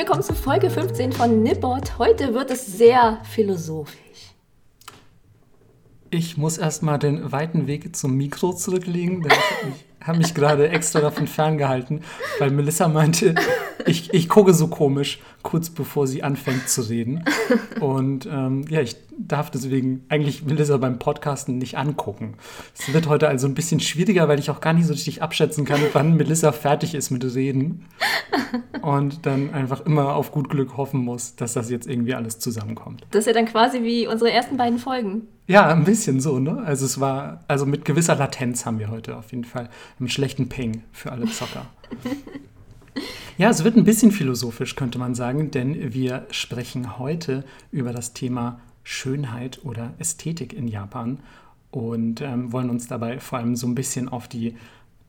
willkommen zu Folge 15 von Nippot. Heute wird es sehr philosophisch. Ich muss erstmal den weiten Weg zum Mikro zurücklegen, denn ich gerade extra davon ferngehalten, weil Melissa meinte, ich, ich gucke so komisch, kurz bevor sie anfängt zu reden. Und ähm, ja, ich darf deswegen eigentlich Melissa beim Podcasten nicht angucken. Es wird heute also ein bisschen schwieriger, weil ich auch gar nicht so richtig abschätzen kann, wann Melissa fertig ist mit Reden. Und dann einfach immer auf gut Glück hoffen muss, dass das jetzt irgendwie alles zusammenkommt. Das ist ja dann quasi wie unsere ersten beiden Folgen. Ja, ein bisschen so, ne? Also es war, also mit gewisser Latenz haben wir heute auf jeden Fall einen schlechten Ping für alle Zocker. ja, es wird ein bisschen philosophisch, könnte man sagen, denn wir sprechen heute über das Thema Schönheit oder Ästhetik in Japan und ähm, wollen uns dabei vor allem so ein bisschen auf die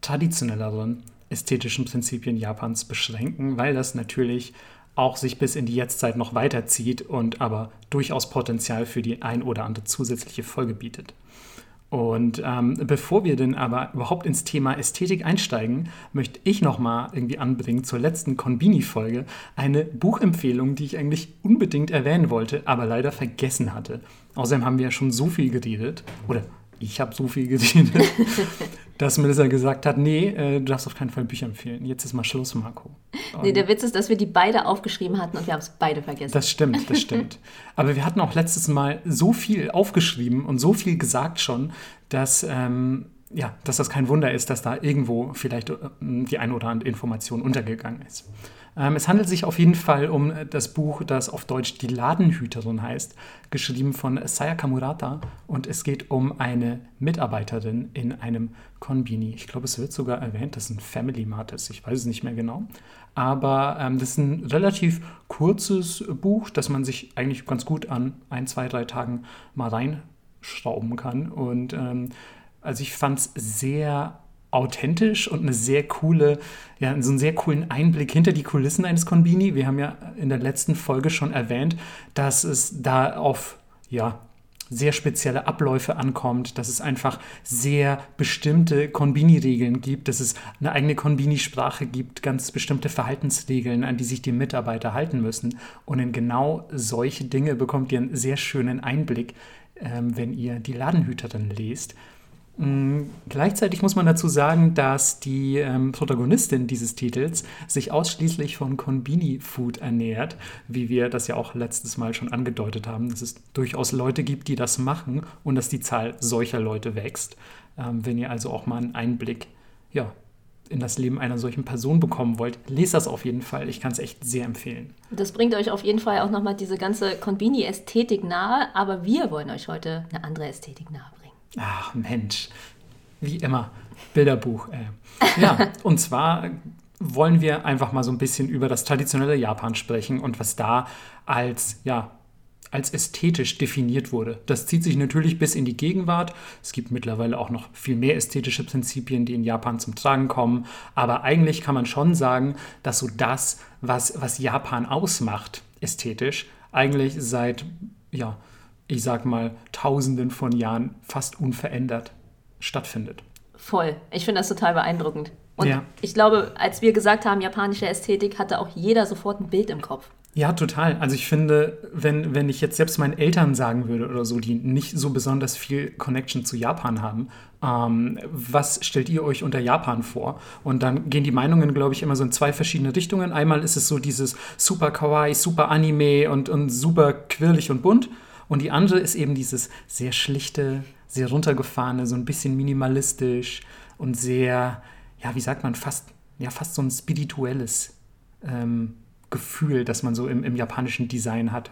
traditionelleren ästhetischen Prinzipien Japans beschränken, weil das natürlich auch sich bis in die Jetztzeit noch weiterzieht und aber durchaus Potenzial für die ein oder andere zusätzliche Folge bietet. Und ähm, bevor wir denn aber überhaupt ins Thema Ästhetik einsteigen, möchte ich nochmal irgendwie anbringen zur letzten Konbini-Folge eine Buchempfehlung, die ich eigentlich unbedingt erwähnen wollte, aber leider vergessen hatte. Außerdem haben wir ja schon so viel geredet, oder ich habe so viel gesehen, dass Melissa gesagt hat, nee, äh, du darfst auf keinen Fall Bücher empfehlen. Jetzt ist mal Schluss, Marco. Und nee, der Witz ist, dass wir die beide aufgeschrieben hatten und wir haben es beide vergessen. Das stimmt, das stimmt. Aber wir hatten auch letztes Mal so viel aufgeschrieben und so viel gesagt schon, dass, ähm, ja, dass das kein Wunder ist, dass da irgendwo vielleicht äh, die ein oder andere Information untergegangen ist. Ähm, es handelt sich auf jeden Fall um äh, das Buch, das auf Deutsch Die Ladenhüterin heißt, geschrieben von Sayaka Murata. Und es geht um eine Mitarbeiterin in einem Konbini. Ich glaube, es wird sogar erwähnt, dass es ein Family Mart ist. Ich weiß es nicht mehr genau. Aber ähm, das ist ein relativ kurzes Buch, das man sich eigentlich ganz gut an ein, zwei, drei Tagen mal reinschrauben kann. Und ähm, also ich fand es sehr authentisch und eine sehr coole, ja, so einen sehr coolen Einblick hinter die Kulissen eines Konbini. Wir haben ja in der letzten Folge schon erwähnt, dass es da auf, ja, sehr spezielle Abläufe ankommt, dass es einfach sehr bestimmte Konbini-Regeln gibt, dass es eine eigene Konbini-Sprache gibt, ganz bestimmte Verhaltensregeln, an die sich die Mitarbeiter halten müssen. Und in genau solche Dinge bekommt ihr einen sehr schönen Einblick, ähm, wenn ihr die Ladenhüterin lest. Mm, gleichzeitig muss man dazu sagen, dass die ähm, Protagonistin dieses Titels sich ausschließlich von Konbini-Food ernährt, wie wir das ja auch letztes Mal schon angedeutet haben, dass es durchaus Leute gibt, die das machen und dass die Zahl solcher Leute wächst. Ähm, wenn ihr also auch mal einen Einblick ja, in das Leben einer solchen Person bekommen wollt, lest das auf jeden Fall. Ich kann es echt sehr empfehlen. Das bringt euch auf jeden Fall auch nochmal diese ganze Konbini-Ästhetik nahe, aber wir wollen euch heute eine andere Ästhetik nahe bringen. Ach Mensch, wie immer, Bilderbuch. Äh. Ja, und zwar wollen wir einfach mal so ein bisschen über das traditionelle Japan sprechen und was da als, ja, als ästhetisch definiert wurde. Das zieht sich natürlich bis in die Gegenwart. Es gibt mittlerweile auch noch viel mehr ästhetische Prinzipien, die in Japan zum Tragen kommen. Aber eigentlich kann man schon sagen, dass so das, was, was Japan ausmacht, ästhetisch, eigentlich seit ja, ich sag mal, Tausenden von Jahren fast unverändert stattfindet. Voll. Ich finde das total beeindruckend. Und ja. ich glaube, als wir gesagt haben, japanische Ästhetik, hatte auch jeder sofort ein Bild im Kopf. Ja, total. Also ich finde, wenn, wenn ich jetzt selbst meinen Eltern sagen würde oder so, die nicht so besonders viel Connection zu Japan haben, ähm, was stellt ihr euch unter Japan vor? Und dann gehen die Meinungen, glaube ich, immer so in zwei verschiedene Richtungen. Einmal ist es so dieses super kawaii, super Anime und, und super quirlig und bunt. Und die andere ist eben dieses sehr schlichte, sehr runtergefahrene, so ein bisschen minimalistisch und sehr, ja, wie sagt man, fast, ja, fast so ein spirituelles ähm, Gefühl, das man so im, im japanischen Design hat.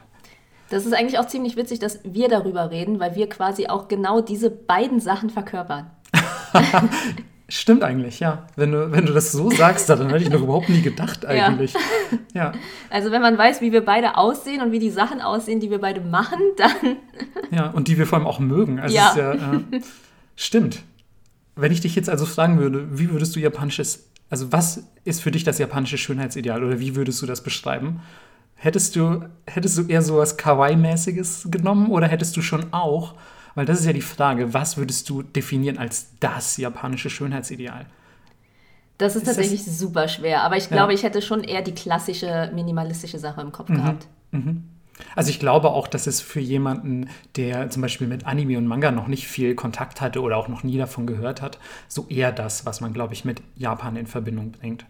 Das ist eigentlich auch ziemlich witzig, dass wir darüber reden, weil wir quasi auch genau diese beiden Sachen verkörpern. Stimmt eigentlich, ja. Wenn du, wenn du das so sagst, dann hätte ich noch überhaupt nie gedacht eigentlich. Ja. ja. Also wenn man weiß, wie wir beide aussehen und wie die Sachen aussehen, die wir beide machen, dann... Ja, und die wir vor allem auch mögen. Also ja. ja äh, stimmt. Wenn ich dich jetzt also fragen würde, wie würdest du japanisches, also was ist für dich das japanische Schönheitsideal oder wie würdest du das beschreiben? Hättest du, hättest du eher so was Kawaii-mäßiges genommen oder hättest du schon auch weil das ist ja die Frage, was würdest du definieren als das japanische Schönheitsideal? Das ist, ist tatsächlich das? super schwer, aber ich glaube, ja. ich hätte schon eher die klassische minimalistische Sache im Kopf mhm. gehabt. Mhm. Also ich glaube auch, dass es für jemanden, der zum Beispiel mit Anime und Manga noch nicht viel Kontakt hatte oder auch noch nie davon gehört hat, so eher das, was man, glaube ich, mit Japan in Verbindung bringt.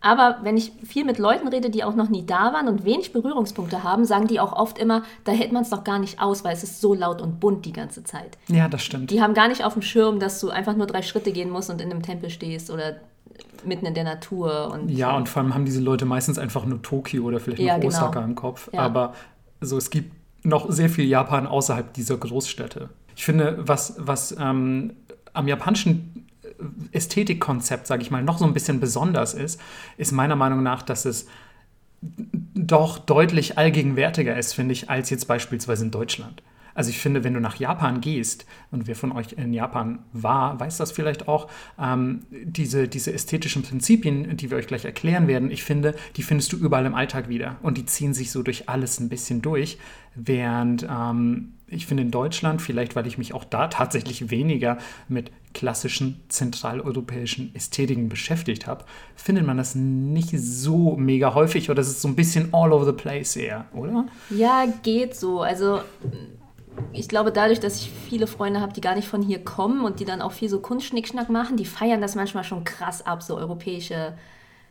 Aber wenn ich viel mit Leuten rede, die auch noch nie da waren und wenig Berührungspunkte haben, sagen die auch oft immer, da hält man es doch gar nicht aus, weil es ist so laut und bunt die ganze Zeit. Ja, das stimmt. Die haben gar nicht auf dem Schirm, dass du einfach nur drei Schritte gehen musst und in einem Tempel stehst oder mitten in der Natur. Und ja, und vor allem haben diese Leute meistens einfach nur Tokio oder vielleicht ja, noch genau. Osaka im Kopf. Ja. Aber also es gibt noch sehr viel Japan außerhalb dieser Großstädte. Ich finde, was, was ähm, am japanischen Ästhetikkonzept, sage ich mal, noch so ein bisschen besonders ist, ist meiner Meinung nach, dass es doch deutlich allgegenwärtiger ist, finde ich, als jetzt beispielsweise in Deutschland. Also ich finde, wenn du nach Japan gehst, und wer von euch in Japan war, weiß das vielleicht auch, ähm, diese, diese ästhetischen Prinzipien, die wir euch gleich erklären werden, ich finde, die findest du überall im Alltag wieder. Und die ziehen sich so durch alles ein bisschen durch. Während ähm, ich finde in Deutschland, vielleicht weil ich mich auch da tatsächlich weniger mit klassischen zentraleuropäischen Ästhetiken beschäftigt habe, findet man das nicht so mega häufig oder es ist so ein bisschen all over the place eher, oder? Ja, geht so. Also ich glaube, dadurch, dass ich viele Freunde habe, die gar nicht von hier kommen und die dann auch viel so Kunstschnickschnack machen, die feiern das manchmal schon krass ab, so europäische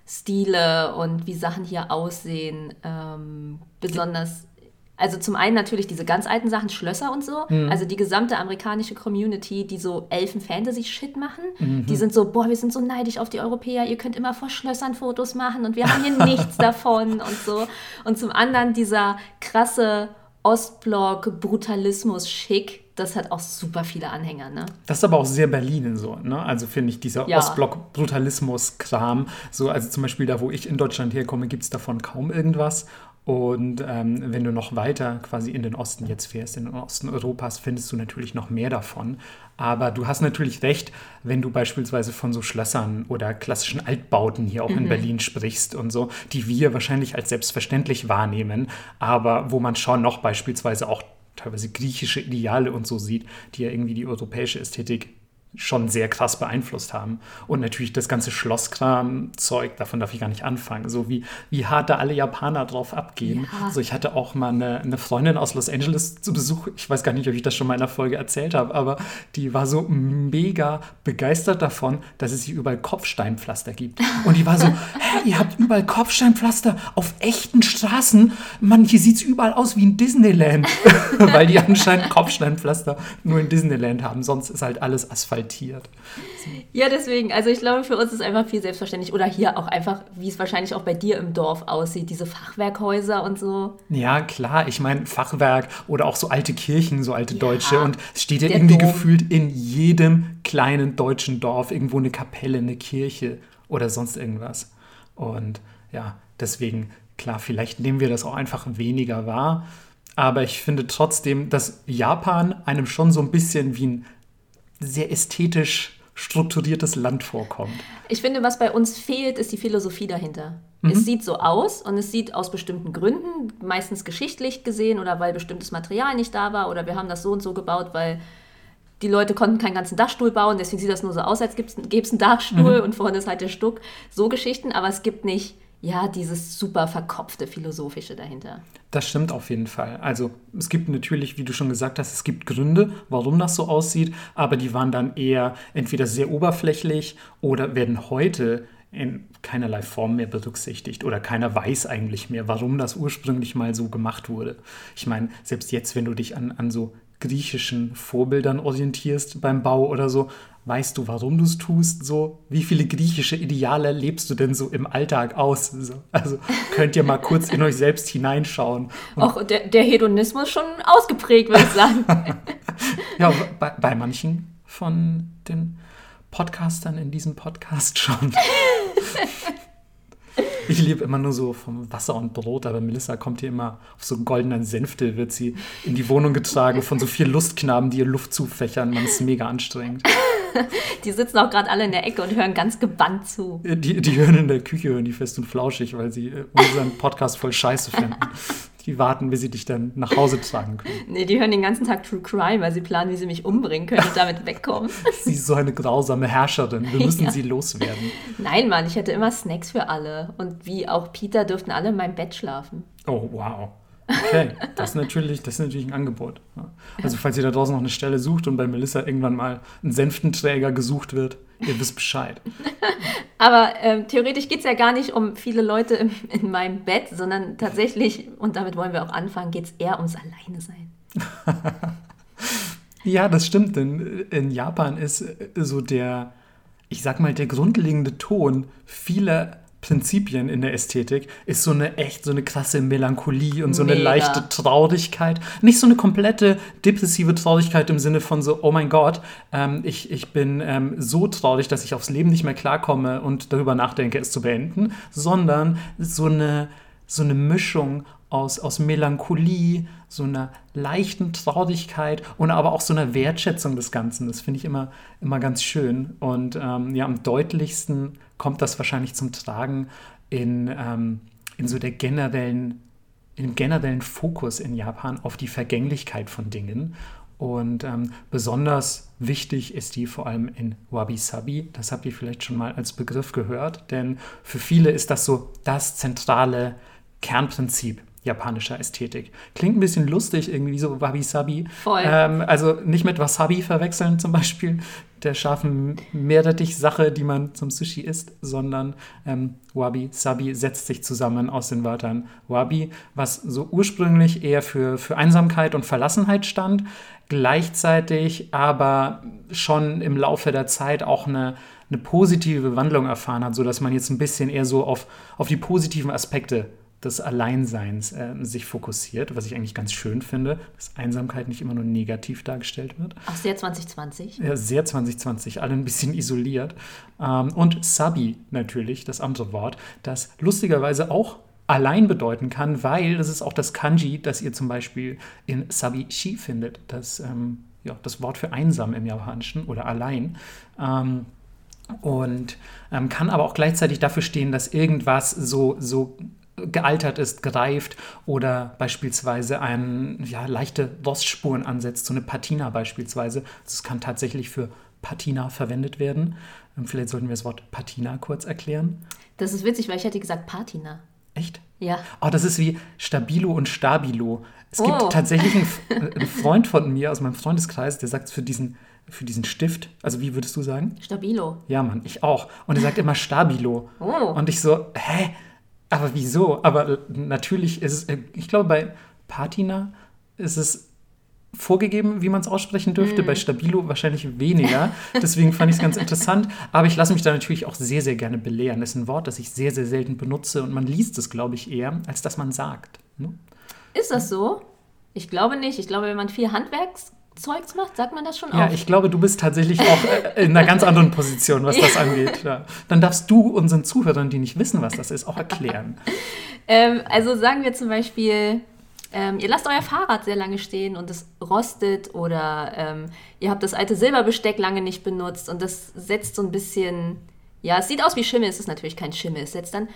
Stile und wie Sachen hier aussehen. Ähm, besonders, also zum einen natürlich diese ganz alten Sachen, Schlösser und so. Mhm. Also die gesamte amerikanische Community, die so Elfen-Fantasy-Shit machen, mhm. die sind so, boah, wir sind so neidisch auf die Europäer, ihr könnt immer vor Schlössern Fotos machen und wir haben hier nichts davon und so. Und zum anderen dieser krasse Ostblock-Brutalismus-Schick, das hat auch super viele Anhänger, ne? Das ist aber auch sehr Berlin so, ne? Also finde ich, dieser ja. Ostblock-Brutalismus-Kram, so, also zum Beispiel da, wo ich in Deutschland herkomme, gibt es davon kaum irgendwas. Und ähm, wenn du noch weiter quasi in den Osten jetzt fährst, in den Osten Europas, findest du natürlich noch mehr davon. Aber du hast natürlich recht, wenn du beispielsweise von so Schlössern oder klassischen Altbauten hier auch mhm. in Berlin sprichst und so, die wir wahrscheinlich als selbstverständlich wahrnehmen, aber wo man schon noch beispielsweise auch teilweise griechische Ideale und so sieht, die ja irgendwie die europäische Ästhetik schon sehr krass beeinflusst haben. Und natürlich das ganze Schlosskram-Zeug, davon darf ich gar nicht anfangen. So wie, wie hart da alle Japaner drauf abgehen. Ja. Also ich hatte auch mal eine, eine, Freundin aus Los Angeles zu Besuch. Ich weiß gar nicht, ob ich das schon mal in einer Folge erzählt habe, aber die war so mega begeistert davon, dass es hier überall Kopfsteinpflaster gibt. Und die war so, hä, ihr habt überall Kopfsteinpflaster auf echten Straßen? Mann, hier sieht es überall aus wie in Disneyland. Weil die anscheinend Kopfsteinpflaster nur in Disneyland haben. Sonst ist halt alles Asphalt asphaltiert. Ja, deswegen, also ich glaube, für uns ist einfach viel selbstverständlich. Oder hier auch einfach, wie es wahrscheinlich auch bei dir im Dorf aussieht, diese Fachwerkhäuser und so. Ja, klar, ich meine Fachwerk oder auch so alte Kirchen, so alte ja, deutsche. Und es steht ja irgendwie Dom. gefühlt in jedem kleinen deutschen Dorf irgendwo eine Kapelle, eine Kirche oder sonst irgendwas. Und ja, deswegen, klar, vielleicht nehmen wir das auch einfach weniger wahr. Aber ich finde trotzdem, dass Japan einem schon so ein bisschen wie ein sehr ästhetisch strukturiertes Land vorkommt. Ich finde, was bei uns fehlt, ist die Philosophie dahinter. Mhm. Es sieht so aus und es sieht aus bestimmten Gründen, meistens geschichtlich gesehen oder weil bestimmtes Material nicht da war oder wir haben das so und so gebaut, weil die Leute konnten keinen ganzen Dachstuhl bauen, deswegen sieht das nur so aus, als gäbe es einen Dachstuhl mhm. und vorne ist halt der Stuck. So Geschichten, aber es gibt nicht ja, dieses super verkopfte Philosophische dahinter. Das stimmt auf jeden Fall. Also es gibt natürlich, wie du schon gesagt hast, es gibt Gründe, warum das so aussieht, aber die waren dann eher entweder sehr oberflächlich oder werden heute in keinerlei Form mehr berücksichtigt oder keiner weiß eigentlich mehr, warum das ursprünglich mal so gemacht wurde. Ich meine, selbst jetzt, wenn du dich an, an so griechischen Vorbildern orientierst beim Bau oder so, weißt du, warum du es tust? So, wie viele griechische Ideale lebst du denn so im Alltag aus? So, also könnt ihr mal kurz in euch selbst hineinschauen. Auch der, der Hedonismus schon ausgeprägt, würde ich sagen. ja, bei, bei manchen von den Podcastern in diesem Podcast schon. Ich lebe immer nur so vom Wasser und Brot, aber Melissa kommt hier immer auf so goldenen Sänfte, wird sie in die Wohnung getragen von so vier Lustknaben, die ihr Luft zufächern. Man ist mega anstrengend. Die sitzen auch gerade alle in der Ecke und hören ganz gebannt zu. Die, die hören in der Küche, hören die fest und flauschig, weil sie unseren Podcast voll scheiße finden. Die warten, bis sie dich dann nach Hause tragen können. Nee, die hören den ganzen Tag True Crime, weil sie planen, wie sie mich umbringen können und damit wegkommen. Sie ist so eine grausame Herrscherin. Wir müssen Ja. sie loswerden. Nein, Mann, ich hätte immer Snacks für alle. Und wie auch Peter dürften alle in meinem Bett schlafen. Oh, wow. Okay, das ist natürlich, das ist natürlich ein Angebot. Also falls ihr da draußen noch eine Stelle sucht und bei Melissa irgendwann mal ein Senftenträger gesucht wird, ihr wisst Bescheid. Aber ähm, theoretisch geht es ja gar nicht um viele Leute im, in meinem Bett, sondern tatsächlich, und damit wollen wir auch anfangen, geht es eher ums Alleinesein. Ja, das stimmt, denn in Japan ist so der, ich sag mal, der grundlegende Ton vieler Prinzipien in der Ästhetik ist so eine echt, so eine krasse Melancholie und so eine Mega. leichte Traurigkeit. Nicht so eine komplette depressive Traurigkeit im Sinne von so, oh mein Gott, ähm, ich, ich bin ähm, so traurig, dass ich aufs Leben nicht mehr klarkomme und darüber nachdenke, es zu beenden, sondern so eine, so eine Mischung aus, aus Melancholie, so einer leichten Traurigkeit und aber auch so einer Wertschätzung des Ganzen. Das finde ich immer, immer ganz schön. Und ähm, ja, am deutlichsten kommt das wahrscheinlich zum Tragen in, ähm, in so der generellen, im generellen Fokus in Japan auf die Vergänglichkeit von Dingen. Und ähm, besonders wichtig ist die vor allem in Wabi-Sabi. Das habt ihr vielleicht schon mal als Begriff gehört, denn für viele ist das so das zentrale Kernprinzip japanischer Ästhetik. Klingt ein bisschen lustig, irgendwie so Wabi-Sabi. Voll. Ähm, also nicht mit Wasabi verwechseln zum Beispiel, der scharfen Meerrettich-Sache, die man zum Sushi isst, sondern ähm, Wabi-Sabi setzt sich zusammen aus den Wörtern Wabi, was so ursprünglich eher für, für Einsamkeit und Verlassenheit stand, gleichzeitig aber schon im Laufe der Zeit auch eine, eine positive Wandlung erfahren hat, sodass man jetzt ein bisschen eher so auf, auf die positiven Aspekte des Alleinseins äh, sich fokussiert, was ich eigentlich ganz schön finde, dass Einsamkeit nicht immer nur negativ dargestellt wird. Ach, sehr 2020. Ja, sehr 2020, alle ein bisschen isoliert. Ähm, und Sabi natürlich, das andere Wort, das lustigerweise auch allein bedeuten kann, weil das ist auch das Kanji, das ihr zum Beispiel in Sabi-shi findet, das, ähm, ja, das Wort für einsam im Japanischen oder allein. Ähm, und ähm, kann aber auch gleichzeitig dafür stehen, dass irgendwas so, so gealtert ist, gereift oder beispielsweise ein, ja, leichte Rostspuren ansetzt, so eine Patina beispielsweise. Das kann tatsächlich für Patina verwendet werden. Ähm, Vielleicht sollten wir das Wort Patina kurz erklären. Das ist witzig, weil ich hätte gesagt Patina. Echt? Ja. Oh, das ist wie Stabilo und Stabilo. Es gibt Oh. tatsächlich einen, F- einen Freund von mir aus meinem Freundeskreis, der sagt für diesen, für diesen Stift, also wie würdest du sagen? Stabilo. Ja, Mann, ich auch. Und er sagt immer Stabilo. Oh. Und ich so, hä? Aber wieso? Aber natürlich ist es, äh, ich glaube, bei Patina ist es vorgegeben, wie man es aussprechen dürfte. Bei Stabilo wahrscheinlich weniger. Deswegen fand ich es ganz interessant. Aber ich lasse mich da natürlich auch sehr, sehr gerne belehren. Das ist ein Wort, das ich sehr, sehr selten benutze. Und man liest es, glaube ich, eher, als dass man sagt. Ne? Ist das so? Ich glaube nicht. Ich glaube, wenn man viel Handwerkszeugs macht, sagt man das schon Ja, auch. ich glaube, du bist tatsächlich auch äh, in einer ganz anderen Position, was das angeht. Ja. Dann darfst du unseren Zuhörern, die nicht wissen, was das ist, auch erklären. Ähm, also sagen wir zum Beispiel, ähm, ihr lasst euer Fahrrad sehr lange stehen und es rostet oder ähm, ihr habt das alte Silberbesteck lange nicht benutzt und das setzt so ein bisschen, ja, es sieht aus wie Schimmel, es ist natürlich kein Schimmel, es setzt dann,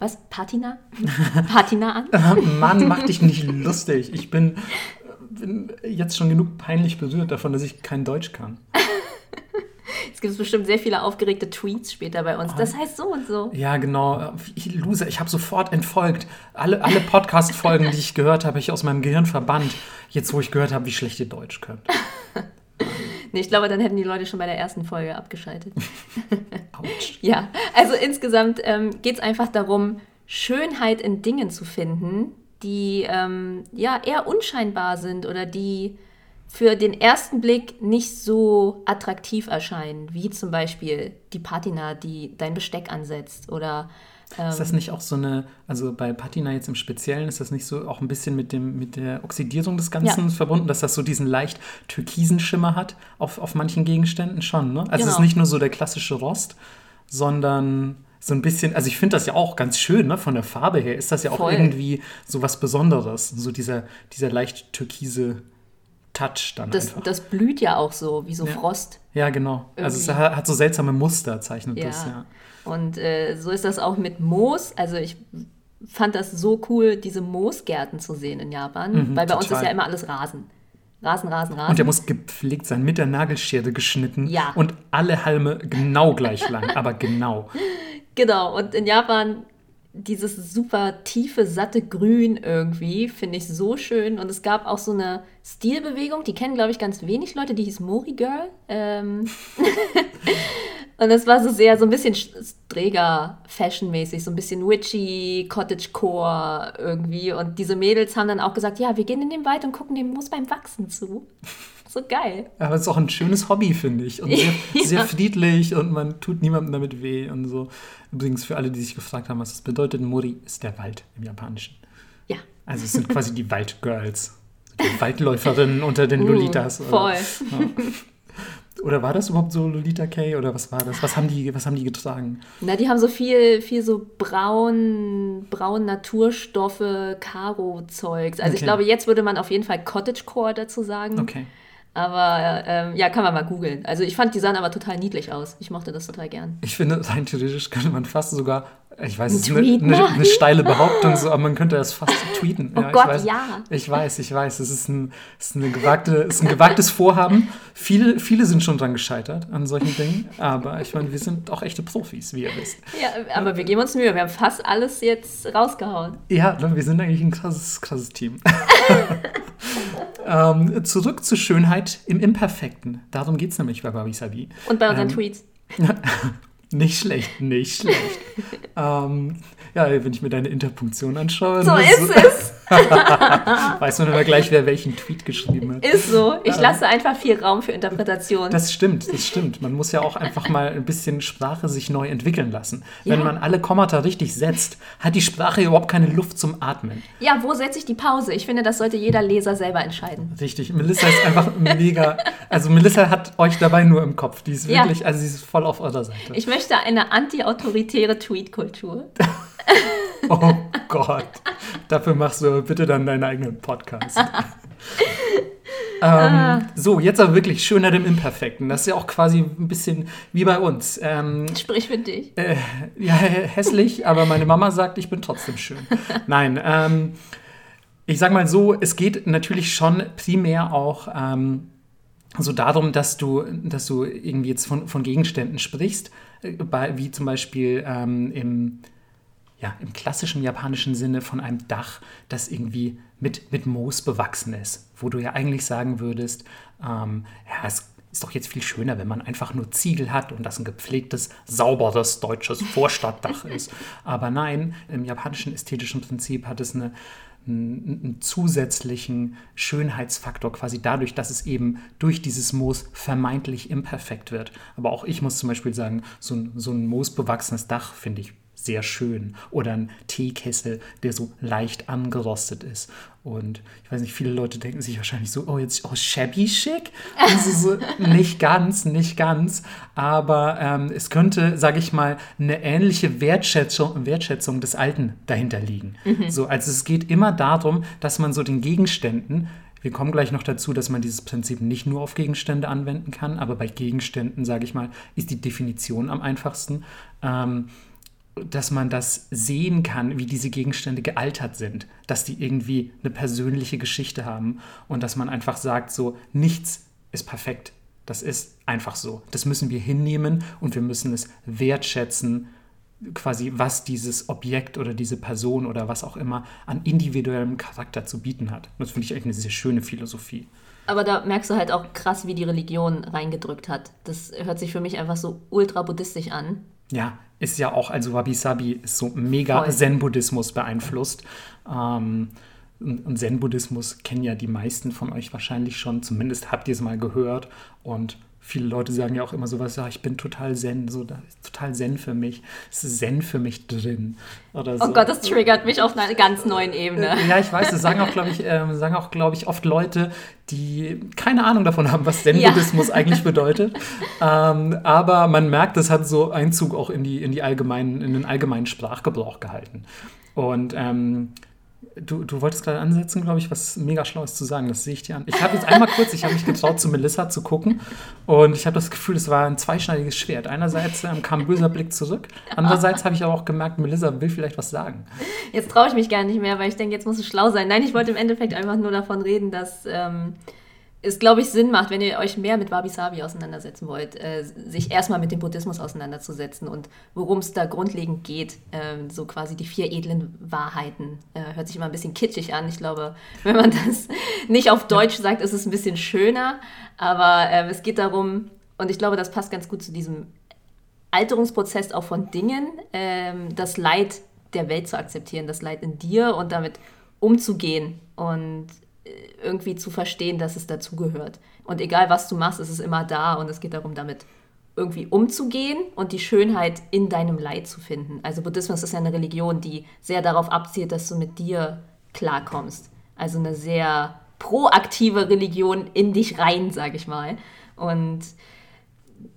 was, Patina? Patina an? Mann, mach dich nicht lustig. Ich bin, bin jetzt schon genug peinlich berührt davon, dass ich kein Deutsch kann. Es gibt bestimmt sehr viele aufgeregte Tweets später bei uns. Das heißt so und so. Ja, genau. Ich, Loser, ich habe sofort entfolgt. Alle, alle Podcast-Folgen, die ich gehört habe, habe ich aus meinem Gehirn verbannt. Jetzt, wo ich gehört habe, wie schlecht ihr Deutsch könnt. Nee, ich glaube, dann hätten die Leute schon bei der ersten Folge abgeschaltet. Autsch. Ja, also insgesamt ähm, geht es einfach darum, Schönheit in Dingen zu finden, die ähm, ja eher unscheinbar sind oder die für den ersten Blick nicht so attraktiv erscheinen, wie zum Beispiel die Patina, die dein Besteck ansetzt oder Ist das nicht auch so eine, also bei Patina jetzt im Speziellen, ist das nicht so auch ein bisschen mit, dem, mit der Oxidierung des Ganzen Ja. verbunden, dass das so diesen leicht türkisen Schimmer hat auf, auf manchen Gegenständen schon, ne? Also es Genau. ist nicht nur so der klassische Rost, sondern so ein bisschen, also ich finde das ja auch ganz schön, ne? Von der Farbe her ist das ja auch Voll. irgendwie so was Besonderes, so dieser, dieser leicht türkise Touch dann das, einfach. das blüht ja auch so, wie so Ja. Frost. ja, genau. Also es irgendwie. hat so seltsame Muster, zeichnet Ja. das, ja. Und äh, so ist das auch mit Moos. Also ich fand das so cool, diese Moosgärten zu sehen in Japan, Mhm, weil bei uns total. ist ja immer alles Rasen. Rasen, Rasen, Rasen. Und der muss gepflegt sein, mit der Nagelschere geschnitten. Ja. Und alle Halme genau gleich lang, aber genau. Genau, und in Japan dieses super tiefe, satte Grün irgendwie, finde ich so schön. Und es gab auch so eine Stilbewegung, die kennen, glaube ich, ganz wenig Leute, die hieß Mori Girl. Ähm und das war so sehr, so ein bisschen Träger-Fashion-mäßig, so ein bisschen witchy, Cottagecore irgendwie. Und diese Mädels haben dann auch gesagt, ja, wir gehen in den Wald und gucken dem Moos beim Wachsen zu. So geil. Aber es ist auch ein schönes Hobby, finde ich. Und sehr, sehr friedlich und man tut niemandem damit weh und so. Übrigens, für alle, die sich gefragt haben, was das bedeutet, Mori ist der Wald im Japanischen. Ja, Also es sind quasi die Waldgirls. Die Waldläuferinnen unter den Lolitas. Uh, voll. Oder war das überhaupt so Lolita K oder was war das? Was haben die, was haben die getragen? Na, die haben so viel, viel so braun, braun Naturstoffe, Karo-Zeugs. Also ich Okay. glaube, jetzt würde man auf jeden Fall Cottagecore dazu sagen. Okay. Aber ähm, ja, kann man mal googeln. Also ich fand die sahen aber total niedlich aus. Ich mochte das total gern. Ich finde, rein theoretisch könnte man fast sogar, ich weiß, es ist Ein eine, eine, eine steile Behauptung, so, aber man könnte das fast tweeten. Oh ich Gott, weiß, ja. Ich weiß, ich weiß. Es ist ein, es ist gewagte, es ist ein gewagtes Vorhaben. Viele, viele sind schon dran gescheitert an solchen Dingen, aber ich meine, wir sind auch echte Profis, wie ihr wisst. Ja, aber wir geben uns Mühe. Wir haben fast alles jetzt rausgehauen. Ja, wir sind eigentlich ein krasses, krasses Team. ähm, zurück zur Schönheit im Imperfekten. Darum geht es nämlich bei Wabi Sabi. Und bei unseren Ähm, Tweets. Nicht schlecht, nicht schlecht. ähm, ja, wenn ich mir deine Interpunktion anschaue, So ist es. weiß man immer gleich, wer welchen Tweet geschrieben hat. Ist so. Ich lasse einfach viel Raum für Interpretation. Das stimmt, das stimmt. Man muss ja auch einfach mal ein bisschen Sprache sich neu entwickeln lassen. Wenn Ja. man alle Kommata richtig setzt, hat die Sprache überhaupt keine Luft zum Atmen. ja, wo setze ich die Pause? Ich finde, das sollte jeder Leser selber entscheiden. Richtig. Melissa ist einfach mega. Also Melissa hat euch dabei nur im Kopf. Die ist Ja. wirklich, also sie ist voll auf eurer Seite. Ich möchte eine anti-autoritäre Tweet-Kultur. Oh Gott. Dafür machst du bitte dann deinen eigenen Podcast. ähm, so, jetzt aber wirklich Schönheit im Imperfekten. Das ist ja auch quasi ein bisschen wie bei uns. Ähm, Sprich für dich. äh, ja, hässlich, aber meine Mama sagt, ich bin trotzdem schön. Nein, ähm, ich sag mal so, es geht natürlich schon primär auch ähm, so darum, dass du, dass du irgendwie jetzt von, von Gegenständen sprichst, äh, bei, wie zum Beispiel ähm, im, ja, im klassischen japanischen Sinne von einem Dach, das irgendwie mit, mit Moos bewachsen ist, wo du ja eigentlich sagen würdest, ähm, ja, es ist doch jetzt viel schöner, wenn man einfach nur Ziegel hat und das ein gepflegtes, sauberes deutsches Vorstadtdach ist. Aber nein, im japanischen ästhetischen Prinzip hat es eine, einen, einen zusätzlichen Schönheitsfaktor quasi dadurch, dass es eben durch dieses Moos vermeintlich imperfekt wird. Aber auch ich muss zum Beispiel sagen, so ein, so ein moosbewachsenes Dach finde ich sehr schön. Oder ein Teekessel, der so leicht angerostet ist. Und ich weiß nicht, viele Leute denken sich wahrscheinlich so, oh, jetzt oh, shabby ist so, nicht ganz, nicht ganz. Aber ähm, es könnte, sage ich mal, eine ähnliche Wertschätzung, Wertschätzung des Alten dahinter liegen. So, also es geht immer darum, dass man so den Gegenständen wir kommen gleich noch dazu, dass man dieses Prinzip nicht nur auf Gegenstände anwenden kann, aber bei Gegenständen, sage ich mal, ist die Definition am einfachsten. Ähm, dass man das sehen kann, wie diese Gegenstände gealtert sind, dass die irgendwie eine persönliche Geschichte haben und dass man einfach sagt, so nichts ist perfekt. Das ist einfach so. Das müssen wir hinnehmen und wir müssen es wertschätzen, quasi was dieses Objekt oder diese Person oder was auch immer an individuellem Charakter zu bieten hat. Das finde ich eigentlich eine sehr schöne Philosophie. Aber da merkst du halt auch krass, wie die Religion reingedrückt hat. Das hört sich für mich einfach so ultra buddhistisch an. Ja, ist ja auch, also Wabi Sabi ist so mega. Zen-Buddhismus beeinflusst. Ähm, und und Zen-Buddhismus kennen ja die meisten von euch wahrscheinlich schon, zumindest habt ihr es mal gehört. Und viele Leute sagen ja auch immer sowas, ja, ich bin total Zen, so, total Zen für mich. Es ist Zen für mich drin. Oder Oh so. Gott, das triggert mich auf einer ganz neuen Ebene. Ja, ich weiß, das sagen auch, glaube ich, ähm, sagen auch, glaube ich, oft Leute, die keine Ahnung davon haben, was Zen-Buddhismus eigentlich bedeutet. Ähm, aber man merkt, das hat so Einzug auch in, die, in, die allgemeinen, in den allgemeinen Sprachgebrauch gehalten. Und ähm, Du, du wolltest gerade ansetzen, glaube ich, was mega Schlaues zu sagen. Das sehe ich dir an. Ich habe jetzt einmal kurz, ich habe mich getraut, zu Melissa zu gucken. Und ich habe das Gefühl, es war ein zweischneidiges Schwert. Einerseits ähm, kam ein böser Blick zurück. Andererseits habe ich aber auch gemerkt, Melissa will vielleicht was sagen. Jetzt traue ich mich gar nicht mehr, weil ich denke, jetzt muss es schlau sein. Nein, ich wollte im Endeffekt einfach nur davon reden, dass. Ähm, es, glaube ich, Sinn macht, wenn ihr euch mehr mit Wabi Sabi auseinandersetzen wollt, äh, sich erstmal mit dem Buddhismus auseinanderzusetzen und worum es da grundlegend geht. Äh, so quasi die vier edlen Wahrheiten. Äh, hört sich immer ein bisschen kitschig an. Ich glaube, wenn man das nicht auf Deutsch sagt, ist es ein bisschen schöner. Aber ähm, es geht darum, und ich glaube, das passt ganz gut zu diesem Alterungsprozess auch von Dingen, ähm, das Leid der Welt zu akzeptieren, das Leid in dir und damit umzugehen. Und irgendwie zu verstehen, dass es dazugehört. Und egal was du machst, ist es immer da und es geht darum, damit irgendwie umzugehen und die Schönheit in deinem Leid zu finden. Also Buddhismus ist ja eine Religion, die sehr darauf abzielt, dass du mit dir klarkommst. Also eine sehr proaktive Religion in dich rein, sage ich mal. Und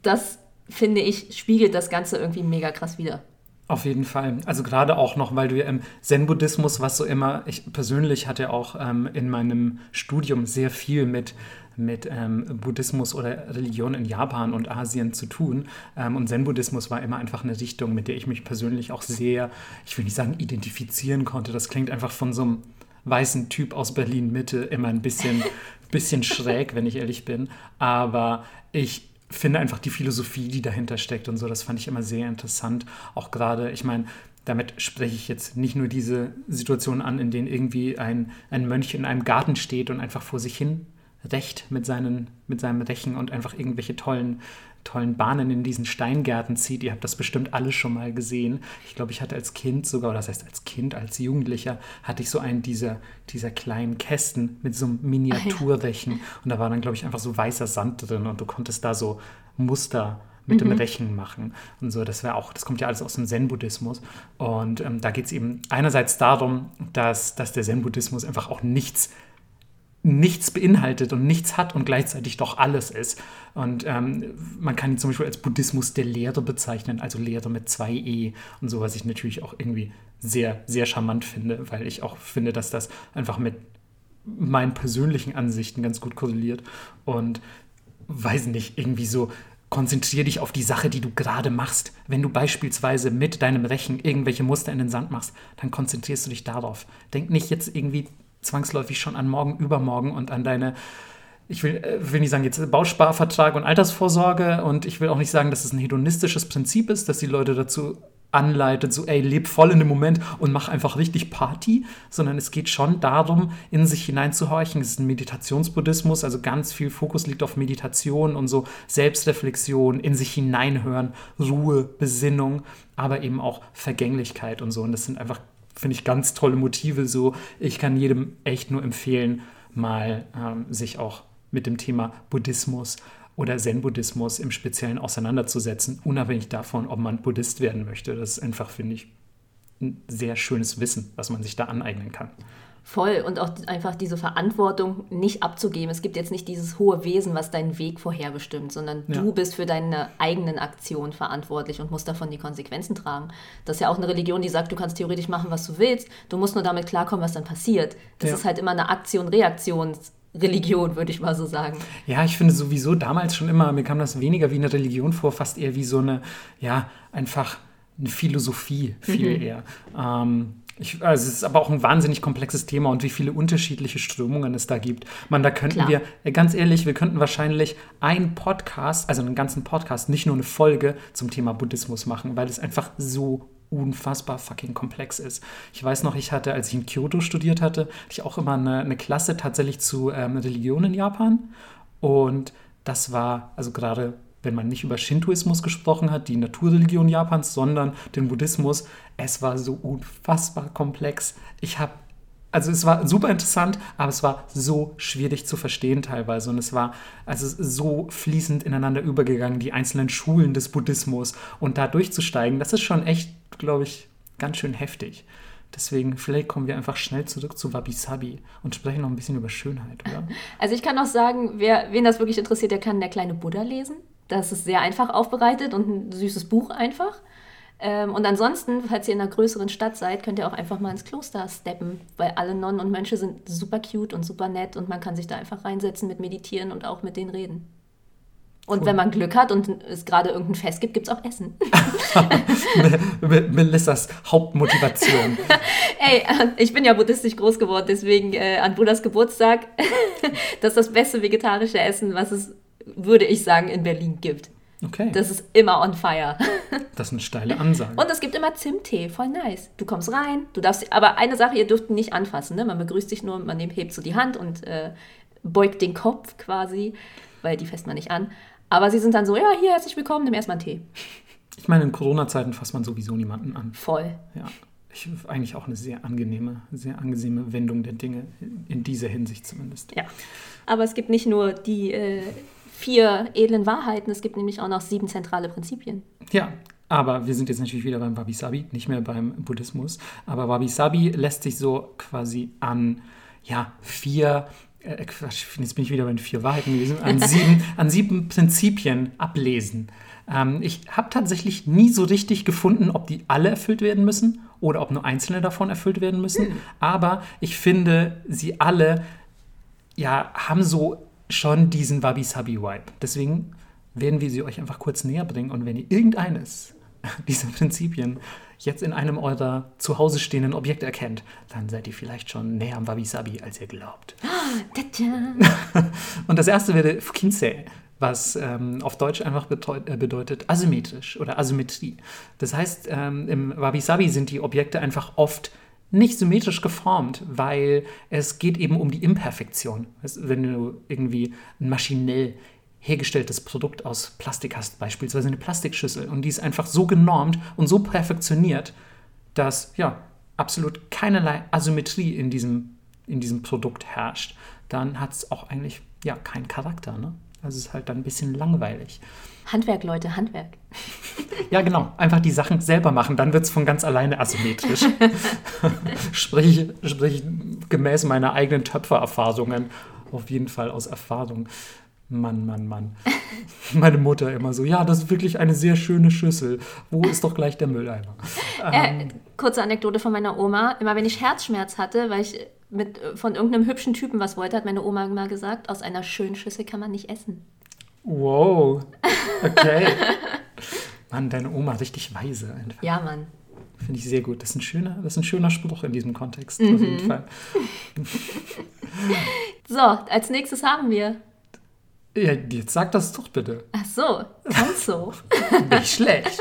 das, finde ich, spiegelt das Ganze irgendwie mega krass wieder. Auf jeden Fall. Also gerade auch noch, weil du ja im Zen-Buddhismus, was so immer, ich persönlich hatte auch ähm, in meinem Studium sehr viel mit, mit ähm, Buddhismus oder Religion in Japan und Asien zu tun. Ähm, und Zen-Buddhismus war immer einfach eine Richtung, mit der ich mich persönlich auch sehr, ich will nicht sagen, identifizieren konnte. Das klingt einfach von so einem weißen Typ aus Berlin Mitte immer ein bisschen, bisschen schräg, wenn ich ehrlich bin. Aber ich finde einfach die Philosophie, die dahinter steckt und so, das fand ich immer sehr interessant. Auch gerade, ich meine, damit spreche ich jetzt nicht nur diese Situation an, in denen irgendwie ein, ein Mönch in einem Garten steht und einfach vor sich hin recht mit, seinen, mit seinem Rechen und einfach irgendwelche tollen tollen Bahnen in diesen Steingärten zieht. Ihr habt das bestimmt alle schon mal gesehen. Ich glaube, ich hatte als Kind sogar, oder das heißt als Kind, als Jugendlicher, hatte ich so einen dieser, dieser kleinen Kästen mit so einem Miniaturrechen. Ah, ja. Und da war dann, glaube ich, einfach so weißer Sand drin und du konntest da so Muster mit mhm. dem Rechen machen und so. Das wäre auch, das kommt ja alles aus dem Zen-Buddhismus. Und ähm, da geht es eben einerseits darum, dass, dass der Zen-Buddhismus einfach auch nichts nichts beinhaltet und nichts hat und gleichzeitig doch alles ist. Und ähm, man kann ihn zum Beispiel als Buddhismus der Lehre bezeichnen, also Lehre mit zwei E und so, was ich natürlich auch irgendwie sehr, sehr charmant finde, weil ich auch finde, dass das einfach mit meinen persönlichen Ansichten ganz gut korreliert. Und weiß nicht, irgendwie so, konzentriere dich auf die Sache, die du gerade machst. Wenn du beispielsweise mit deinem Rechen irgendwelche Muster in den Sand machst, dann konzentrierst du dich darauf. Denk nicht jetzt irgendwie zwangsläufig schon an morgen, übermorgen und an deine, ich will, äh, will nicht sagen jetzt Bausparvertrag und Altersvorsorge und ich will auch nicht sagen, dass es ein hedonistisches Prinzip ist, dass die Leute dazu anleitet, so ey, leb voll in dem Moment und mach einfach richtig Party, sondern es geht schon darum, in sich hineinzuhorchen. Es ist ein Meditationsbuddhismus, also ganz viel Fokus liegt auf Meditation und so Selbstreflexion, in sich hineinhören, Ruhe, Besinnung, aber eben auch Vergänglichkeit und so. Und das sind einfach finde ich ganz tolle Motive so. Ich kann jedem echt nur empfehlen, mal ähm, sich auch mit dem Thema Buddhismus oder Zen-Buddhismus im Speziellen auseinanderzusetzen, unabhängig davon, ob man Buddhist werden möchte. Das ist einfach, finde ich, ein sehr schönes Wissen, was man sich da aneignen kann. Voll und auch einfach diese Verantwortung nicht abzugeben. Es gibt jetzt nicht dieses hohe Wesen, was deinen Weg vorherbestimmt, sondern ja. du bist für deine eigenen Aktionen verantwortlich und musst davon die Konsequenzen tragen. Das ist ja auch eine Religion, die sagt, du kannst theoretisch machen, was du willst, du musst nur damit klarkommen, was dann passiert. Das ja. ist halt immer eine Aktion-Reaktions- würde ich mal so sagen. Ja, ich finde sowieso damals schon immer, mir kam das weniger wie eine Religion vor, fast eher wie so eine, ja, einfach eine Philosophie viel mhm. eher. Ähm, ich, also es ist aber auch ein wahnsinnig komplexes Thema und wie viele unterschiedliche Strömungen es da gibt. Man, da könnten Klar. wir, äh, ganz ehrlich, wir könnten wahrscheinlich einen Podcast, also einen ganzen Podcast, nicht nur eine Folge zum Thema Buddhismus machen, weil es einfach so unfassbar fucking komplex ist. Ich weiß noch, ich hatte, als ich in Kyoto studiert hatte, hatte ich auch immer eine, eine Klasse tatsächlich zu ähm, Religion in Japan. Und das war, also gerade wenn man nicht über Shintoismus gesprochen hat, die Naturreligion Japans, sondern den Buddhismus. Es war so unfassbar komplex. Ich habe also es war super interessant, aber es war so schwierig zu verstehen teilweise und es war also so fließend ineinander übergegangen, die einzelnen Schulen des Buddhismus und da durchzusteigen, das ist schon echt, glaube ich, ganz schön heftig. Deswegen, vielleicht kommen wir einfach schnell zurück zu Wabi Sabi und sprechen noch ein bisschen über Schönheit, oder? Also ich kann auch sagen, wer, wen das wirklich interessiert, der kann Der kleine Buddha lesen. Das ist sehr einfach aufbereitet und ein süßes Buch einfach. Ähm, und ansonsten, falls ihr in einer größeren Stadt seid, könnt ihr auch einfach mal ins Kloster steppen, weil alle Nonnen und Mönche sind super cute und super nett und man kann sich da einfach reinsetzen mit meditieren und auch mit denen reden. Und cool. wenn man Glück hat und es gerade irgendein Fest gibt, gibt es auch Essen. Melissas Hauptmotivation. Ey, ich bin ja buddhistisch groß geworden, deswegen äh, an Buddhas Geburtstag, das ist das beste vegetarische Essen, was es, würde ich sagen, in Berlin gibt. Okay. Das ist immer on fire. Das ist eine steile Ansage. Und es gibt immer Zimttee, voll nice. Du kommst rein, du darfst, aber eine Sache, ihr dürft ihn nicht anfassen, ne? Man begrüßt sich nur, man hebt so die Hand und äh, beugt den Kopf quasi, weil die fässt man nicht an. Aber sie sind dann so, ja, hier, herzlich willkommen, nimm erstmal einen Tee. Ich meine, in Corona-Zeiten fasst man sowieso niemanden an. Voll. Ja. Ich, eigentlich auch eine sehr angenehme, sehr angenehme Wendung der Dinge, in dieser Hinsicht zumindest. Ja. Aber es gibt nicht nur die äh, vier edlen Wahrheiten, es gibt nämlich auch noch sieben zentrale Prinzipien. Ja, aber wir sind jetzt natürlich wieder beim Wabi-Sabi, nicht mehr beim Buddhismus. Aber Wabi-Sabi lässt sich so quasi an ja, vier äh, Quatsch, jetzt bin ich wieder bei den vier Wahrheiten gewesen, an sieben, an sieben Prinzipien ablesen. Ähm, ich habe tatsächlich nie so richtig gefunden, ob die alle erfüllt werden müssen oder ob nur einzelne davon erfüllt werden müssen. Hm. Aber ich finde, sie alle ja, haben so schon diesen Wabi-Sabi-Vibe. Deswegen werden wir sie euch einfach kurz näher bringen. Und wenn ihr irgendeines dieser Prinzipien jetzt in einem eurer zu Hause stehenden Objekte erkennt, dann seid ihr vielleicht schon näher am Wabi-Sabi, als ihr glaubt. Und das erste wäre Fukinsei, was ähm, auf Deutsch einfach äh, bedeutet asymmetrisch oder Asymmetrie. Das heißt, ähm, im Wabi-Sabi sind die Objekte einfach oft nicht symmetrisch geformt, weil es geht eben um die Imperfektion. Wenn du irgendwie maschinell hergestelltes Produkt aus Plastik hast, beispielsweise eine Plastikschüssel, und die ist einfach so genormt und so perfektioniert, dass ja absolut keinerlei Asymmetrie in diesem, in diesem Produkt herrscht, dann hat es auch eigentlich ja keinen Charakter. Ne? Also es ist halt dann ein bisschen langweilig. Handwerk, Leute, Handwerk. Ja, genau. Einfach die Sachen selber machen, dann wird es von ganz alleine asymmetrisch. sprich, sprich gemäß meiner eigenen Töpfererfahrungen, auf jeden Fall aus Erfahrung. Mann, Mann, Mann. Meine Mutter immer so, ja, das ist wirklich eine sehr schöne Schüssel. Wo ist doch gleich der Mülleimer? Äh, ähm, kurze Anekdote von meiner Oma. Immer wenn ich Herzschmerz hatte, weil ich mit, von irgendeinem hübschen Typen was wollte, hat meine Oma immer gesagt, aus einer schönen Schüssel kann man nicht essen. Wow. Okay. Mann, deine Oma richtig weise einfach. Ja, Mann. Finde ich sehr gut. Das ist ein schöner, das ist ein schöner Spruch in diesem Kontext. Mhm. Auf jeden mhm. Fall. so, als nächstes haben wir ja, jetzt sag das doch bitte. Ach so, ganz so. Nicht schlecht.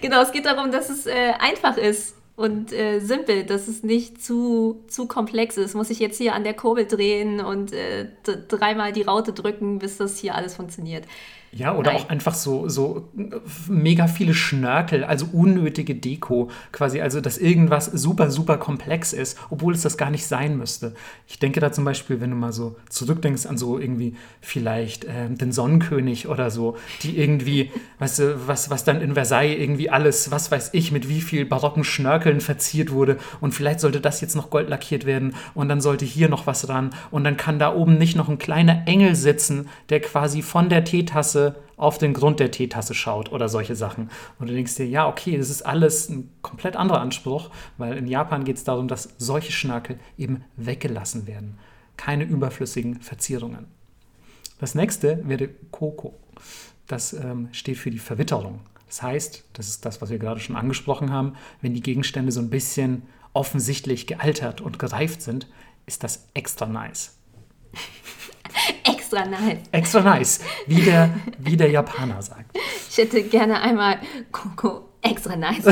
genau, es geht darum, dass es äh, einfach ist und äh, simpel, dass es nicht zu, zu komplex ist. Muss ich jetzt hier an der Kurbel drehen und äh, dreimal die Raute drücken, bis das hier alles funktioniert. Ja, oder Nein. auch einfach so, so mega viele Schnörkel, also unnötige Deko quasi, also dass irgendwas super, super komplex ist, obwohl es das gar nicht sein müsste. Ich denke da zum Beispiel, wenn du mal so zurückdenkst an so irgendwie vielleicht äh, den Sonnenkönig oder so, die irgendwie, weißt du, was, was dann in Versailles irgendwie alles, was weiß ich, mit wie viel barocken Schnörkeln verziert wurde und vielleicht sollte das jetzt noch gold lackiert werden und dann sollte hier noch was ran und dann kann da oben nicht noch ein kleiner Engel sitzen, der quasi von der Teetasse Teetasse auf den Grund der Teetasse schaut oder solche Sachen. Und du denkst dir, ja, okay, das ist alles ein komplett anderer Anspruch, weil in Japan geht es darum, dass solche Schnörkel eben weggelassen werden. Keine überflüssigen Verzierungen. Das nächste wäre Koko. Das ähm, steht für die Verwitterung. Das heißt, das ist das, was wir gerade schon angesprochen haben, wenn die Gegenstände so ein bisschen offensichtlich gealtert und gereift sind, ist das extra nice. Extra nice. Extra nice, wie der, wie der Japaner sagt. Ich hätte gerne einmal Coco extra nice.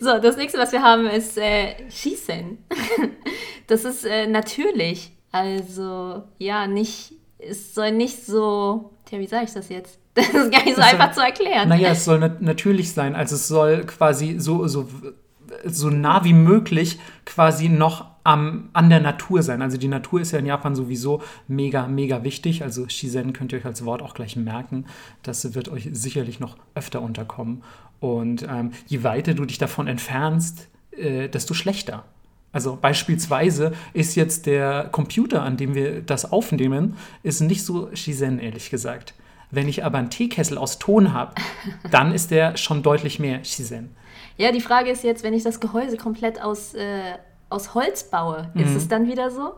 so, das nächste, was wir haben, ist äh, Shisen. Das ist äh, natürlich. Also, ja, nicht, es soll nicht so, tja, wie sage ich das jetzt? Das ist gar nicht so es einfach soll, zu erklären. Naja, es soll nat natürlich sein. Also es soll quasi so, so, so nah wie möglich quasi noch am, an der Natur sein. Also die Natur ist ja in Japan sowieso mega, mega wichtig. Also Shizen könnt ihr euch als Wort auch gleich merken. Das wird euch sicherlich noch öfter unterkommen. Und ähm, je weiter du dich davon entfernst, äh, desto schlechter. Also beispielsweise ist jetzt der Computer, an dem wir das aufnehmen, ist nicht so Shizen, ehrlich gesagt. Wenn ich aber einen Teekessel aus Ton habe, dann ist der schon deutlich mehr Shizen. Ja, die Frage ist jetzt, wenn ich das Gehäuse komplett aus, äh, aus Holz baue, ist Mhm. es dann wieder so?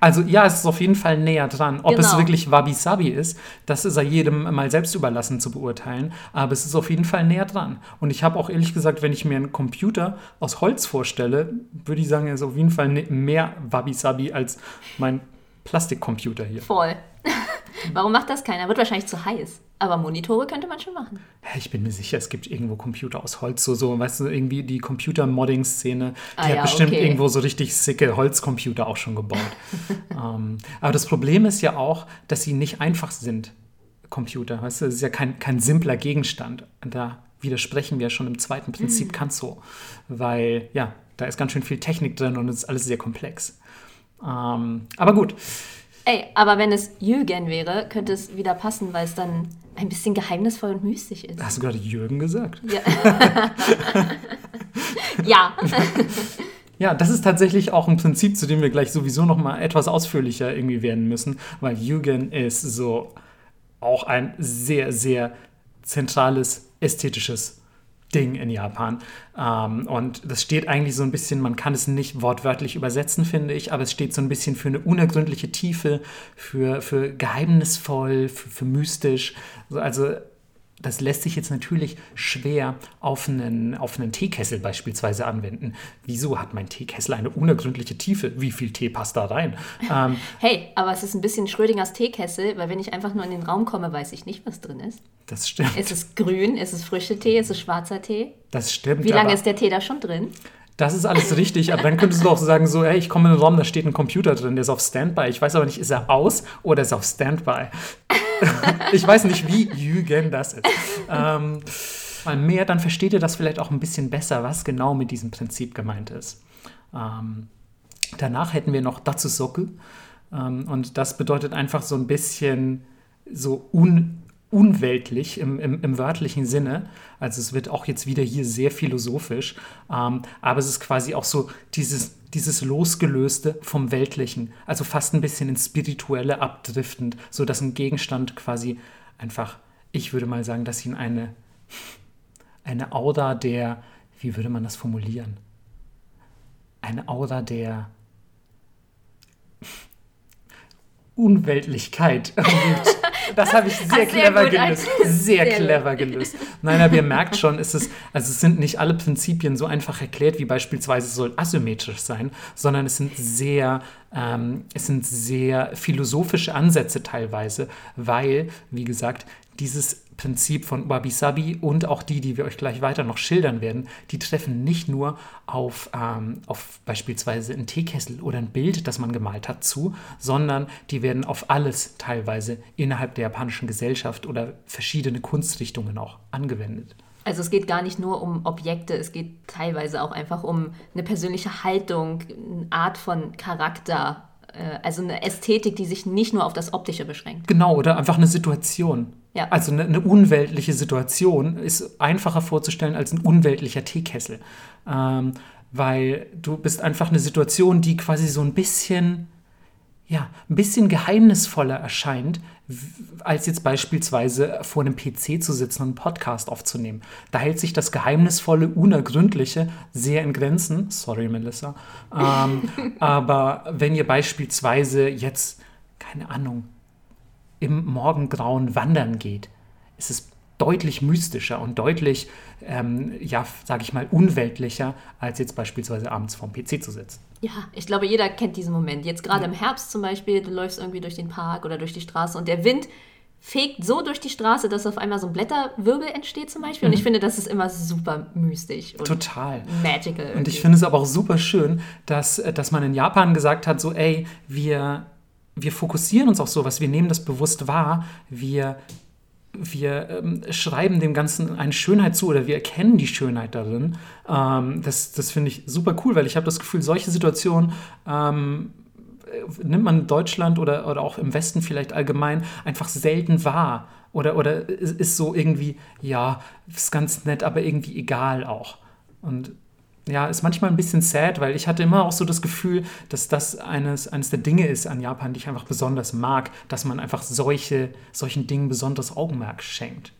Also ja, es ist auf jeden Fall näher dran. Ob es Genau. wirklich Wabi-Sabi ist, das ist ja jedem mal selbst überlassen zu beurteilen. Aber es ist auf jeden Fall näher dran. Und ich habe auch ehrlich gesagt, wenn ich mir einen Computer aus Holz vorstelle, würde ich sagen, er ist auf jeden Fall ne- mehr Wabi-Sabi als mein Plastikcomputer hier. Voll. Warum macht das keiner? Wird wahrscheinlich zu heiß. Aber Monitore könnte man schon machen. Ich bin mir sicher, es gibt irgendwo Computer aus Holz, so, so weißt du, irgendwie die Computer-Modding-Szene, die Ah hat ja, bestimmt okay. irgendwo so richtig sicke Holzcomputer auch schon gebaut. ähm, aber das Problem ist ja auch, dass sie nicht einfach sind, Computer, weißt du, es ist ja kein, kein simpler Gegenstand. Und da widersprechen wir schon im zweiten Prinzip Mhm. Kanzo, weil, ja, da ist ganz schön viel Technik drin und es ist alles sehr komplex. Ähm, aber gut, Ey, aber wenn es Jürgen wäre, könnte es wieder passen, weil es dann ein bisschen geheimnisvoll und mystisch ist. hast du gerade Jürgen gesagt? Ja. ja. Ja, das ist tatsächlich auch ein Prinzip, zu dem wir gleich sowieso noch mal etwas ausführlicher irgendwie werden müssen, weil Yugen ist so auch ein sehr, sehr zentrales ästhetisches Ding in Japan. Ähm, und das steht eigentlich so ein bisschen, man kann es nicht wortwörtlich übersetzen, finde ich, aber es steht so ein bisschen für eine unergründliche Tiefe, für, für geheimnisvoll, für, für mystisch. Also das lässt sich jetzt natürlich schwer auf einen, auf einen Teekessel beispielsweise anwenden. Wieso hat mein Teekessel eine unergründliche Tiefe? Wie viel Tee passt da rein? Ähm, Hey, aber es ist ein bisschen Schrödingers Teekessel, weil wenn ich einfach nur in den Raum komme, weiß ich nicht, was drin ist. das stimmt. Ist es grün? Ist es frische Tee? Ist es schwarzer Tee? Das stimmt. Wie lange ist der Tee da schon drin? das ist alles richtig, aber dann könntest du auch sagen, so, hey, ich komme in den Raum, da steht ein Computer drin, der ist auf Standby. Ich weiß aber nicht, ist er aus oder ist er auf Standby? ich weiß nicht, wie Jügen das ist. Ähm, mal mehr, dann versteht ihr das vielleicht auch ein bisschen besser, was genau mit diesem Prinzip gemeint ist. Ähm, danach hätten wir noch Datsusoku. Ähm, und das bedeutet einfach so ein bisschen so un, unweltlich im, im, im wörtlichen Sinne. Also es wird auch jetzt wieder hier sehr philosophisch. Ähm, aber es ist quasi auch so dieses, dieses Losgelöste vom Weltlichen. Also fast ein bisschen ins Spirituelle abdriftend, so dass ein Gegenstand quasi einfach, ich würde mal sagen, dass ihn eine, eine Aura der, wie würde man das formulieren? Eine Aura der Unweltlichkeit. Das habe ich sehr Sehr clever gut, gelöst. Sehr Sehr gut. clever gelöst. Nein, aber ihr merkt schon, es ist, also es sind nicht alle Prinzipien so einfach erklärt, wie beispielsweise es soll asymmetrisch sein, sondern es sind sehr, ähm, es sind sehr philosophische Ansätze teilweise, weil, wie gesagt, dieses Prinzip von Wabi-Sabi und auch die, die wir euch gleich weiter noch schildern werden, die treffen nicht nur auf, ähm, auf beispielsweise einen Teekessel oder ein Bild, das man gemalt hat, zu, sondern die werden auf alles teilweise innerhalb der japanischen Gesellschaft oder verschiedene Kunstrichtungen auch angewendet. Also es geht gar nicht nur um Objekte, es geht teilweise auch einfach um eine persönliche Haltung, eine Art von Charakter, also eine Ästhetik, die sich nicht nur auf das Optische beschränkt. Genau, oder einfach eine Situation. Ja. Also eine, eine unweltliche Situation ist einfacher vorzustellen als ein unweltlicher Teekessel. Ähm, weil du bist einfach eine Situation, die quasi so ein bisschen, ja, ein bisschen geheimnisvoller erscheint, als jetzt beispielsweise vor einem PC zu sitzen und einen Podcast aufzunehmen. Da hält sich das Geheimnisvolle, Unergründliche sehr in Grenzen. Sorry, Melissa. Ähm, aber wenn ihr beispielsweise jetzt, keine Ahnung, im Morgengrauen wandern geht, ist es deutlich mystischer und deutlich, ähm, ja, sage ich mal, unweltlicher, als jetzt beispielsweise abends vorm PC zu sitzen. Ja, ich glaube, jeder kennt diesen Moment. Jetzt gerade im Herbst zum Beispiel, du läufst irgendwie durch den Park oder durch die Straße und der Wind fegt so durch die Straße, dass auf einmal so ein Blätterwirbel entsteht zum Beispiel. Und ich finde, das ist immer super mystisch und Total. magical. Und irgendwie. ich finde es aber auch super schön, dass, äh, dass man in Japan gesagt hat, so, ey, wir, wir fokussieren uns auf sowas, wir nehmen das bewusst wahr, wir, wir ähm, schreiben dem Ganzen eine Schönheit zu oder wir erkennen die Schönheit darin. Ähm, das das finde ich super cool, weil ich habe das Gefühl, solche Situationen ähm, äh, nimmt man in Deutschland oder, oder auch im Westen vielleicht allgemein einfach selten wahr. Oder, oder ist ist so irgendwie, ja, ist ganz nett, aber irgendwie egal auch. Und ja, ist manchmal ein bisschen sad, weil ich hatte immer auch so das Gefühl, dass das eines, eines der Dinge ist an Japan, die ich einfach besonders mag, dass man einfach solche, solchen Dingen besonderes Augenmerk schenkt.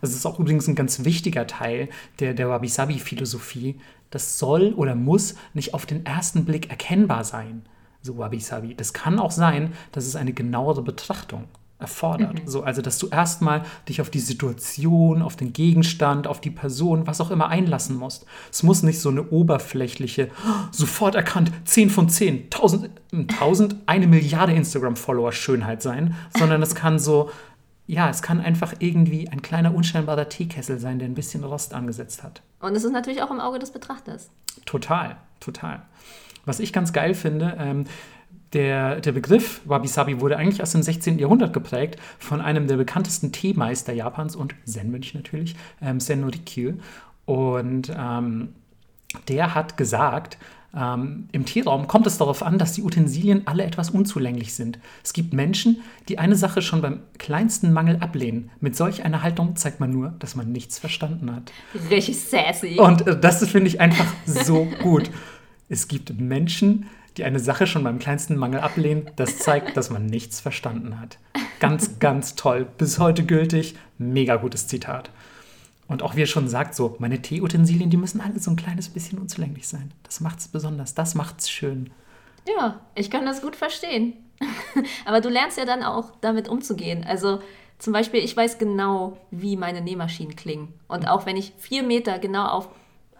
Also es ist auch übrigens ein ganz wichtiger Teil der, der Wabi-Sabi-Philosophie. Das soll oder muss nicht auf den ersten Blick erkennbar sein, so Wabi-Sabi. Das kann auch sein, dass es eine genauere Betrachtung erfordert. Mhm. So, also, dass du erstmal dich auf die Situation, auf den Gegenstand, auf die Person, was auch immer einlassen musst. Es muss nicht so eine oberflächliche, sofort erkannt, 10 von 10, 1000, 1000 eine Milliarde Instagram-Follower Schönheit sein, sondern es kann so, ja, es kann einfach irgendwie ein kleiner, unscheinbarer Teekessel sein, der ein bisschen Rost angesetzt hat. Und es ist natürlich auch im Auge des Betrachters. Total, total. Was ich ganz geil finde, ähm, der, der Begriff Wabi-Sabi wurde eigentlich aus dem 16. Jahrhundert geprägt von einem der bekanntesten Teemeister Japans und Zen-Mönch natürlich, ähm, Sen no Rikyu. Und ähm, der hat gesagt, ähm, im Teeraum kommt es darauf an, dass die Utensilien alle etwas unzulänglich sind. Es gibt Menschen, die eine Sache schon beim kleinsten Mangel ablehnen. Mit solch einer Haltung zeigt man nur, dass man nichts verstanden hat. Richtig sassy. Und äh, das finde ich einfach so gut. Es gibt Menschen, die eine Sache schon beim kleinsten Mangel ablehnen, das zeigt, dass man nichts verstanden hat. Ganz, ganz toll. Bis heute gültig. Mega gutes Zitat. Und auch wie er schon sagt, so, meine Teeutensilien, die müssen alle so ein kleines bisschen unzulänglich sein. Das macht es besonders, das macht es schön. Ja, ich kann das gut verstehen. Aber du lernst ja dann auch damit umzugehen. Also zum Beispiel, ich weiß genau, wie meine Nähmaschinen klingen. Und auch wenn ich vier Meter genau auf,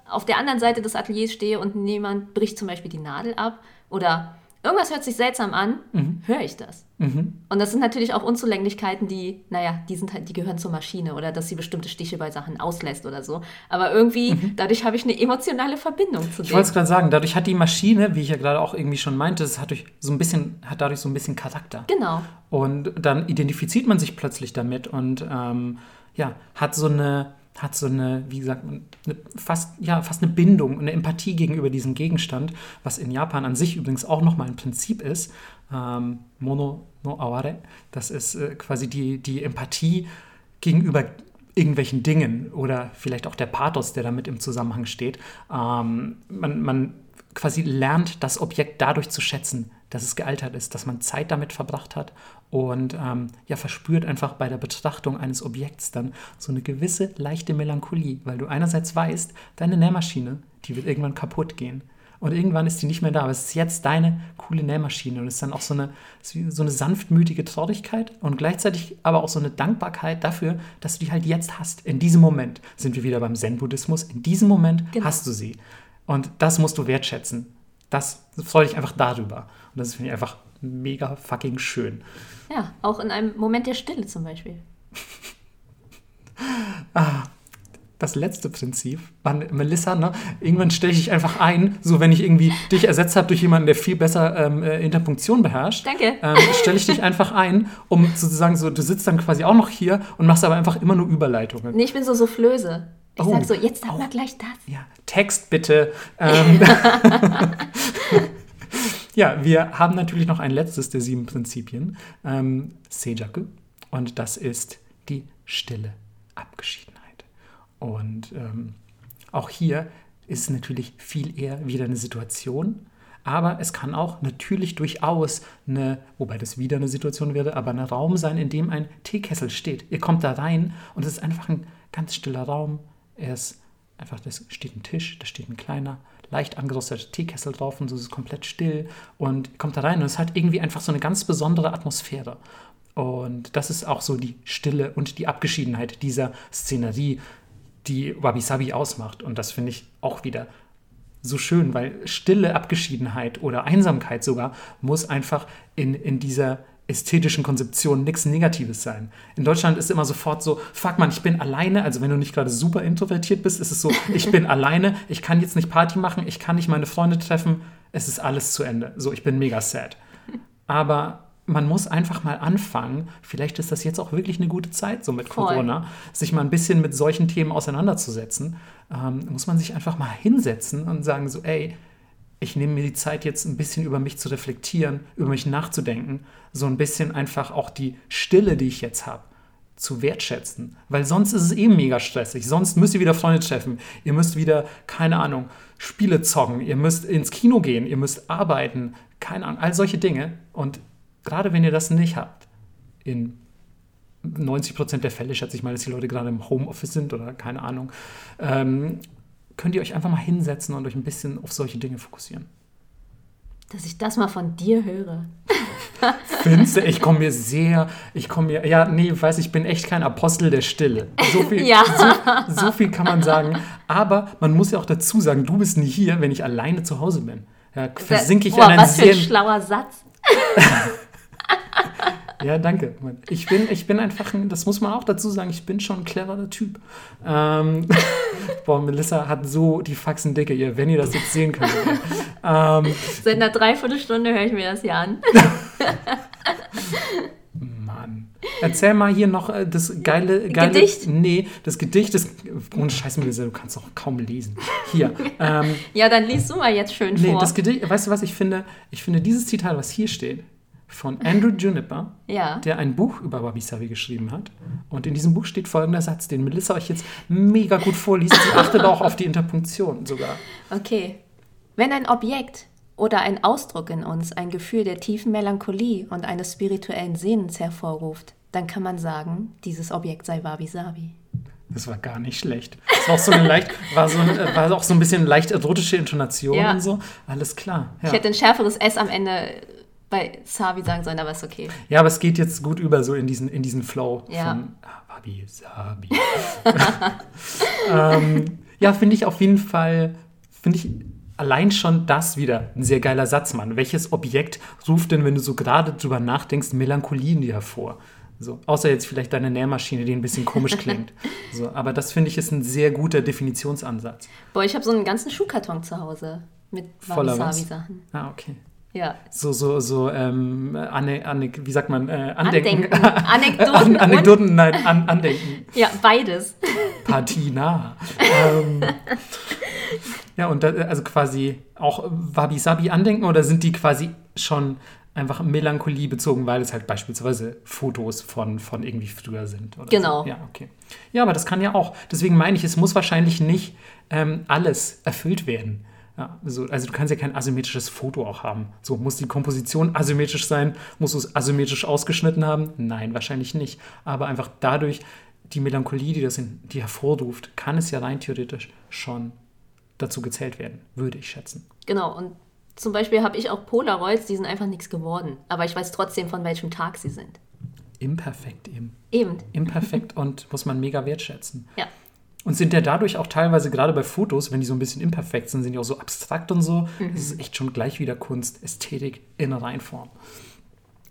auf der anderen Seite des Ateliers stehe und jemand bricht zum Beispiel die Nadel ab, oder irgendwas hört sich seltsam an, mhm. höre ich das. Mhm. Und das sind natürlich auch Unzulänglichkeiten, die, naja, die, sind halt, die gehören zur Maschine oder dass sie bestimmte Stiche bei Sachen auslässt oder so. Aber irgendwie, mhm. dadurch habe ich eine emotionale Verbindung zu dem. Ich wollte es gerade sagen, dadurch hat die Maschine, wie ich ja gerade auch irgendwie schon meinte, es hat, durch so ein bisschen, hat dadurch so ein bisschen Charakter. Genau. Und dann identifiziert man sich plötzlich damit und ähm, ja, hat so eine hat so eine, wie gesagt, eine, fast, ja, fast eine Bindung, eine Empathie gegenüber diesem Gegenstand, was in Japan an sich übrigens auch nochmal ein Prinzip ist. Ähm, Mono no aware, das ist äh, quasi die, die Empathie gegenüber irgendwelchen Dingen oder vielleicht auch der Pathos, der damit im Zusammenhang steht. Ähm, man, man quasi lernt das Objekt dadurch zu schätzen, dass es gealtert ist, dass man Zeit damit verbracht hat und ähm, ja, verspürt einfach bei der Betrachtung eines Objekts dann so eine gewisse leichte Melancholie, weil du einerseits weißt, deine Nähmaschine, die wird irgendwann kaputt gehen. Und irgendwann ist die nicht mehr da, aber es ist jetzt deine coole Nähmaschine und es ist dann auch so eine, so eine sanftmütige Traurigkeit und gleichzeitig aber auch so eine Dankbarkeit dafür, dass du die halt jetzt hast. In diesem Moment sind wir wieder beim Zen-Buddhismus. In diesem Moment genau. hast du sie. Und das musst du wertschätzen. Das freue dich einfach darüber. Und das finde ich einfach mega fucking schön. Ja, auch in einem Moment der Stille zum Beispiel. ah, das letzte Prinzip, Melissa, ne? irgendwann stelle ich dich einfach ein, so wenn ich irgendwie dich ersetzt habe durch jemanden, der viel besser ähm, äh, Interpunktion beherrscht. Danke. Ähm, stelle ich dich einfach ein, um sozusagen so, du sitzt dann quasi auch noch hier und machst aber einfach immer nur Überleitungen. Nee, ich bin so Soufflöse. Ich oh, sag so, jetzt sag oh, mal gleich das. Ja, Text bitte. Ähm, ja, wir haben natürlich noch ein letztes der sieben Prinzipien, ähm, Seijaku, und das ist die stille Abgeschiedenheit. Und ähm, auch hier ist natürlich viel eher wieder eine Situation, aber es kann auch natürlich durchaus eine, wobei das wieder eine Situation wäre, aber ein Raum sein, in dem ein Teekessel steht. Ihr kommt da rein und es ist einfach ein ganz stiller Raum. Er ist einfach, da steht ein Tisch, da steht ein kleiner leicht angerösteter Teekessel drauf und so ist es komplett still und kommt da rein und es hat irgendwie einfach so eine ganz besondere Atmosphäre. Und das ist auch so die Stille und die Abgeschiedenheit dieser Szenerie, die Wabi Sabi ausmacht. Und das finde ich auch wieder so schön, weil stille Abgeschiedenheit oder Einsamkeit sogar muss einfach in, in dieser ästhetischen Konzeption nichts Negatives sein. In Deutschland ist immer sofort so, fuck man, ich bin alleine. Also wenn du nicht gerade super introvertiert bist, ist es so, ich bin alleine, ich kann jetzt nicht Party machen, ich kann nicht meine Freunde treffen, es ist alles zu Ende. So, ich bin mega sad. Aber man muss einfach mal anfangen, vielleicht ist das jetzt auch wirklich eine gute Zeit, so mit Voll. Corona, sich mal ein bisschen mit solchen Themen auseinanderzusetzen. Ähm, muss man sich einfach mal hinsetzen und sagen so, ey, ich nehme mir die Zeit jetzt ein bisschen über mich zu reflektieren, über mich nachzudenken, so ein bisschen einfach auch die Stille, die ich jetzt habe, zu wertschätzen. Weil sonst ist es eben mega stressig. Sonst müsst ihr wieder Freunde treffen. Ihr müsst wieder, keine Ahnung, Spiele zocken. Ihr müsst ins Kino gehen. Ihr müsst arbeiten. Keine Ahnung, all solche Dinge. Und gerade wenn ihr das nicht habt, in 90 Prozent der Fälle schätze ich mal, dass die Leute gerade im Homeoffice sind oder keine Ahnung, ähm, könnt ihr euch einfach mal hinsetzen und euch ein bisschen auf solche Dinge fokussieren. Dass ich das mal von dir höre. Findest du, ich komme mir sehr, ich komme mir, ja, nee, weiß ich bin echt kein Apostel der Stille. So viel, Ja. so, so viel kann man sagen. Aber man muss ja auch dazu sagen, du bist nie hier, wenn ich alleine zu Hause bin. Ja, versinke ich Boah, in einen was für ein sehr schlauer Satz. Ja, danke. Ich bin, ich bin einfach, ein, das muss man auch dazu sagen, ich bin schon ein cleverer Typ. Ähm, boah, Melissa hat so die Faxen dicke, ihr, wenn ihr das jetzt sehen könnt. ähm, Seit einer Dreiviertelstunde höre ich mir das hier an. Mann. Erzähl mal hier noch äh, das geile, geile Gedicht? Nee, das Gedicht ist. Ohne Scheiß, Melissa, du kannst doch kaum lesen. Hier. Ähm, Ja, dann liest du mal jetzt schön nee, vor. das Gedicht, weißt du was, ich finde, ich finde dieses Zitat, was hier steht, von Andrew Juniper, ja. der ein Buch über Wabi Sabi geschrieben hat. Und in diesem Buch steht folgender Satz, den Melissa euch jetzt mega gut vorliest. Sie achtet auch auf die Interpunktion sogar. Okay. Wenn ein Objekt oder ein Ausdruck in uns ein Gefühl der tiefen Melancholie und eines spirituellen Sehnens hervorruft, dann kann man sagen, dieses Objekt sei Wabi Sabi. Das war gar nicht schlecht. Das war auch so eine leicht, war, so, eine- war auch so ein bisschen leicht erotische Intonation Ja. und so. Alles klar. Ja. Ich hätte ein schärferes S am Ende bei Sabi sagen sollen, aber ist okay. ja, aber es geht jetzt gut über so in diesen, in diesen Flow Ja. von ah, Wabi Sabi. ähm, ja, finde ich auf jeden Fall, finde ich allein schon das wieder ein sehr geiler Satz, Mann. Welches Objekt ruft denn, wenn du so gerade drüber nachdenkst, Melancholie in dir hervor? So, außer jetzt vielleicht deine Nährmaschine, die ein bisschen komisch klingt. So, aber das finde ich ist ein sehr guter Definitionsansatz. Boah, ich habe so einen ganzen Schuhkarton zu Hause mit Wabi Voller Sabi was? Sachen. Ah, okay. Ja. So, so, so, ähm, Anne, Anne, wie sagt man, äh, Andenken. Andenken. Anekdoten. An, Anekdoten, nein, an, Andenken. ja, beides. Patina. ähm, ja, und da, also quasi auch Wabi-Sabi andenken oder sind die quasi schon einfach Melancholie bezogen, weil es halt beispielsweise Fotos von, von irgendwie früher sind? Oder Genau. So. Ja, okay. Ja, aber das kann ja auch. Deswegen meine ich, es muss wahrscheinlich nicht ähm, alles erfüllt werden. Ja, so, also du kannst ja kein asymmetrisches Foto auch haben. So, muss die Komposition asymmetrisch sein? Musst du es asymmetrisch ausgeschnitten haben? Nein, wahrscheinlich nicht. Aber einfach dadurch, die Melancholie, die das in, die hervorruft, kann es ja rein theoretisch schon dazu gezählt werden, würde ich schätzen. Genau. Und zum Beispiel habe ich auch Polaroids, die sind einfach nichts geworden. Aber ich weiß trotzdem, von welchem Tag sie sind. Imperfekt eben. Eben. Imperfekt und muss man mega wertschätzen. Ja. Und sind ja dadurch auch teilweise, gerade bei Fotos, wenn die so ein bisschen imperfekt sind, sind die auch so abstrakt und so. Das ist echt schon gleich wieder Kunst, Ästhetik in Reinform.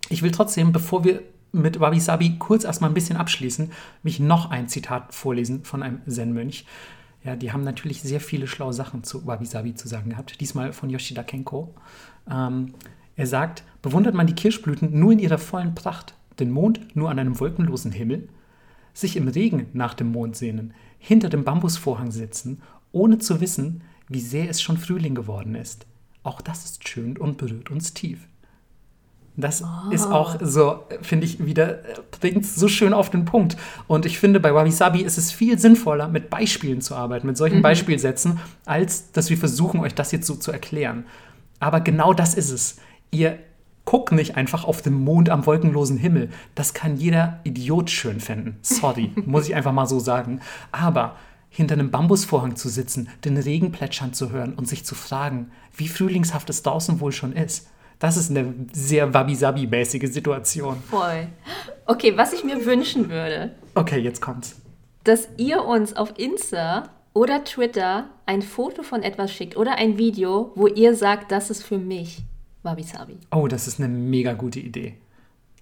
Ich will trotzdem, bevor wir mit Wabi Sabi kurz erstmal ein bisschen abschließen, mich noch ein Zitat vorlesen von einem Zen-Mönch. Ja, die haben natürlich sehr viele schlaue Sachen zu Wabi Sabi zu sagen gehabt. Diesmal von Yoshida Kenko. Ähm, er sagt, bewundert man die Kirschblüten nur in ihrer vollen Pracht, den Mond nur an einem wolkenlosen Himmel, sich im Regen nach dem Mond sehnen, hinter dem Bambusvorhang sitzen, ohne zu wissen, wie sehr es schon Frühling geworden ist. Auch das ist schön und berührt uns tief. Das ist auch so, finde ich, wieder, bringt so schön auf den Punkt. Und ich finde, bei Wabi Sabi ist es viel sinnvoller, mit Beispielen zu arbeiten, mit solchen Beispielsätzen, als dass wir versuchen, euch das jetzt so zu erklären. Aber genau das ist es. Ihr guckt nicht einfach auf den Mond am wolkenlosen Himmel. Das kann jeder Idiot schön finden. Sorry, muss ich einfach mal so sagen. Aber hinter einem Bambusvorhang zu sitzen, den Regen plätschern zu hören und sich zu fragen, wie frühlingshaft es draußen wohl schon ist, das ist eine sehr Wabi-Sabi-mäßige Situation. Voll. Okay, was ich mir wünschen würde, Okay, jetzt kommt's. dass ihr uns auf Insta oder Twitter ein Foto von etwas schickt oder ein Video, wo ihr sagt, das ist für mich Wabi Sabi. Oh, das ist eine mega gute Idee.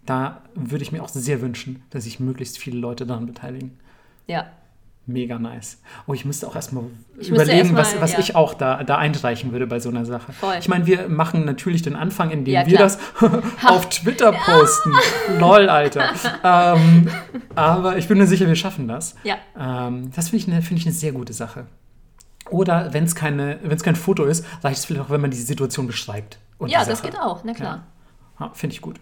Da würde ich mir auch sehr wünschen, dass sich möglichst viele Leute daran beteiligen. Ja. Mega nice. Oh, ich müsste auch erstmal Ich überlegen, erst mal, was, was ja. ich auch da, da einreichen würde bei so einer Sache. Voll. Ich meine, wir machen natürlich den Anfang, indem Ja, wir das auf Twitter posten. Lol, Alter. ähm, aber ich bin mir sicher, wir schaffen das. Ja. Ähm, das finde ich, finde ich eine sehr gute Sache. Oder wenn es keine, wenn es kein Foto ist, reicht es vielleicht auch, wenn man die Situation beschreibt. und Ja, das geht auch, na klar. Ja, finde ich gut.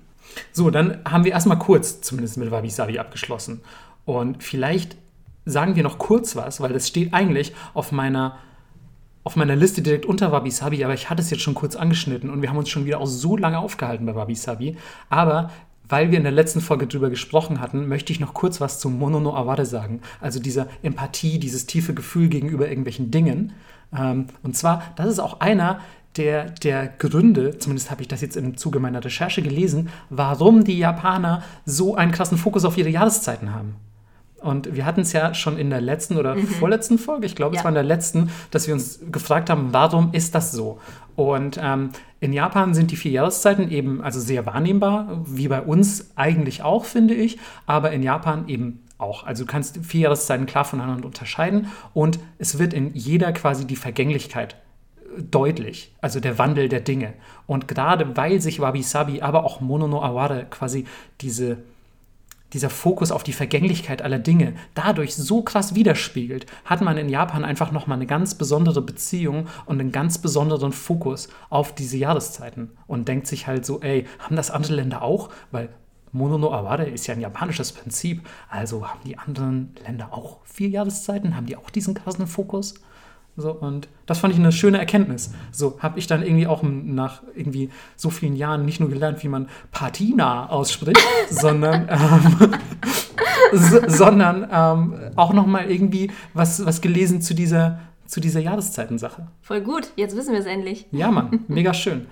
So, dann haben wir erstmal kurz zumindest mit Wabi Sabi abgeschlossen. Und vielleicht sagen wir noch kurz was, weil das steht eigentlich auf meiner auf meiner Liste direkt unter Wabi Sabi, aber ich hatte es jetzt schon kurz angeschnitten und wir haben uns schon wieder auch so lange aufgehalten bei Wabi Sabi. Aber weil wir in der letzten Folge drüber gesprochen hatten, möchte ich noch kurz was zu Mono no Aware sagen. Also dieser Empathie, dieses tiefe Gefühl gegenüber irgendwelchen Dingen. Ähm, und zwar, das ist auch einer der, der Gründe, zumindest habe ich das jetzt im Zuge meiner Recherche gelesen, warum die Japaner so einen krassen Fokus auf ihre Jahreszeiten haben. Und wir hatten es ja schon in der letzten oder mhm. vorletzten Folge, ich glaube, ja. es war in der letzten, dass wir uns gefragt haben, warum ist das so? Und ähm, in Japan sind die vier Jahreszeiten eben also sehr wahrnehmbar, wie bei uns eigentlich auch, finde ich, aber in Japan eben auch. Also du kannst vier Jahreszeiten klar voneinander unterscheiden und es wird in jeder quasi die Vergänglichkeit äh, deutlich, also der Wandel der Dinge. Und gerade weil sich Wabi Sabi, aber auch Mono no Aware quasi diese dieser Fokus auf die Vergänglichkeit aller Dinge dadurch so krass widerspiegelt, hat man in Japan einfach nochmal eine ganz besondere Beziehung und einen ganz besonderen Fokus auf diese Jahreszeiten und denkt sich halt so, ey, haben das andere Länder auch? Weil Mono no Aware ist ja ein japanisches Prinzip, also haben die anderen Länder auch vier Jahreszeiten? Haben die auch diesen krassen Fokus? So, und das fand ich eine schöne Erkenntnis. So habe ich dann irgendwie auch nach irgendwie so vielen Jahren nicht nur gelernt, wie man Patina ausspricht, sondern, ähm, so, sondern ähm, auch nochmal irgendwie was, was gelesen zu dieser, zu dieser Jahreszeitensache. Voll gut, jetzt wissen wir es endlich. Ja, Mann, mega schön.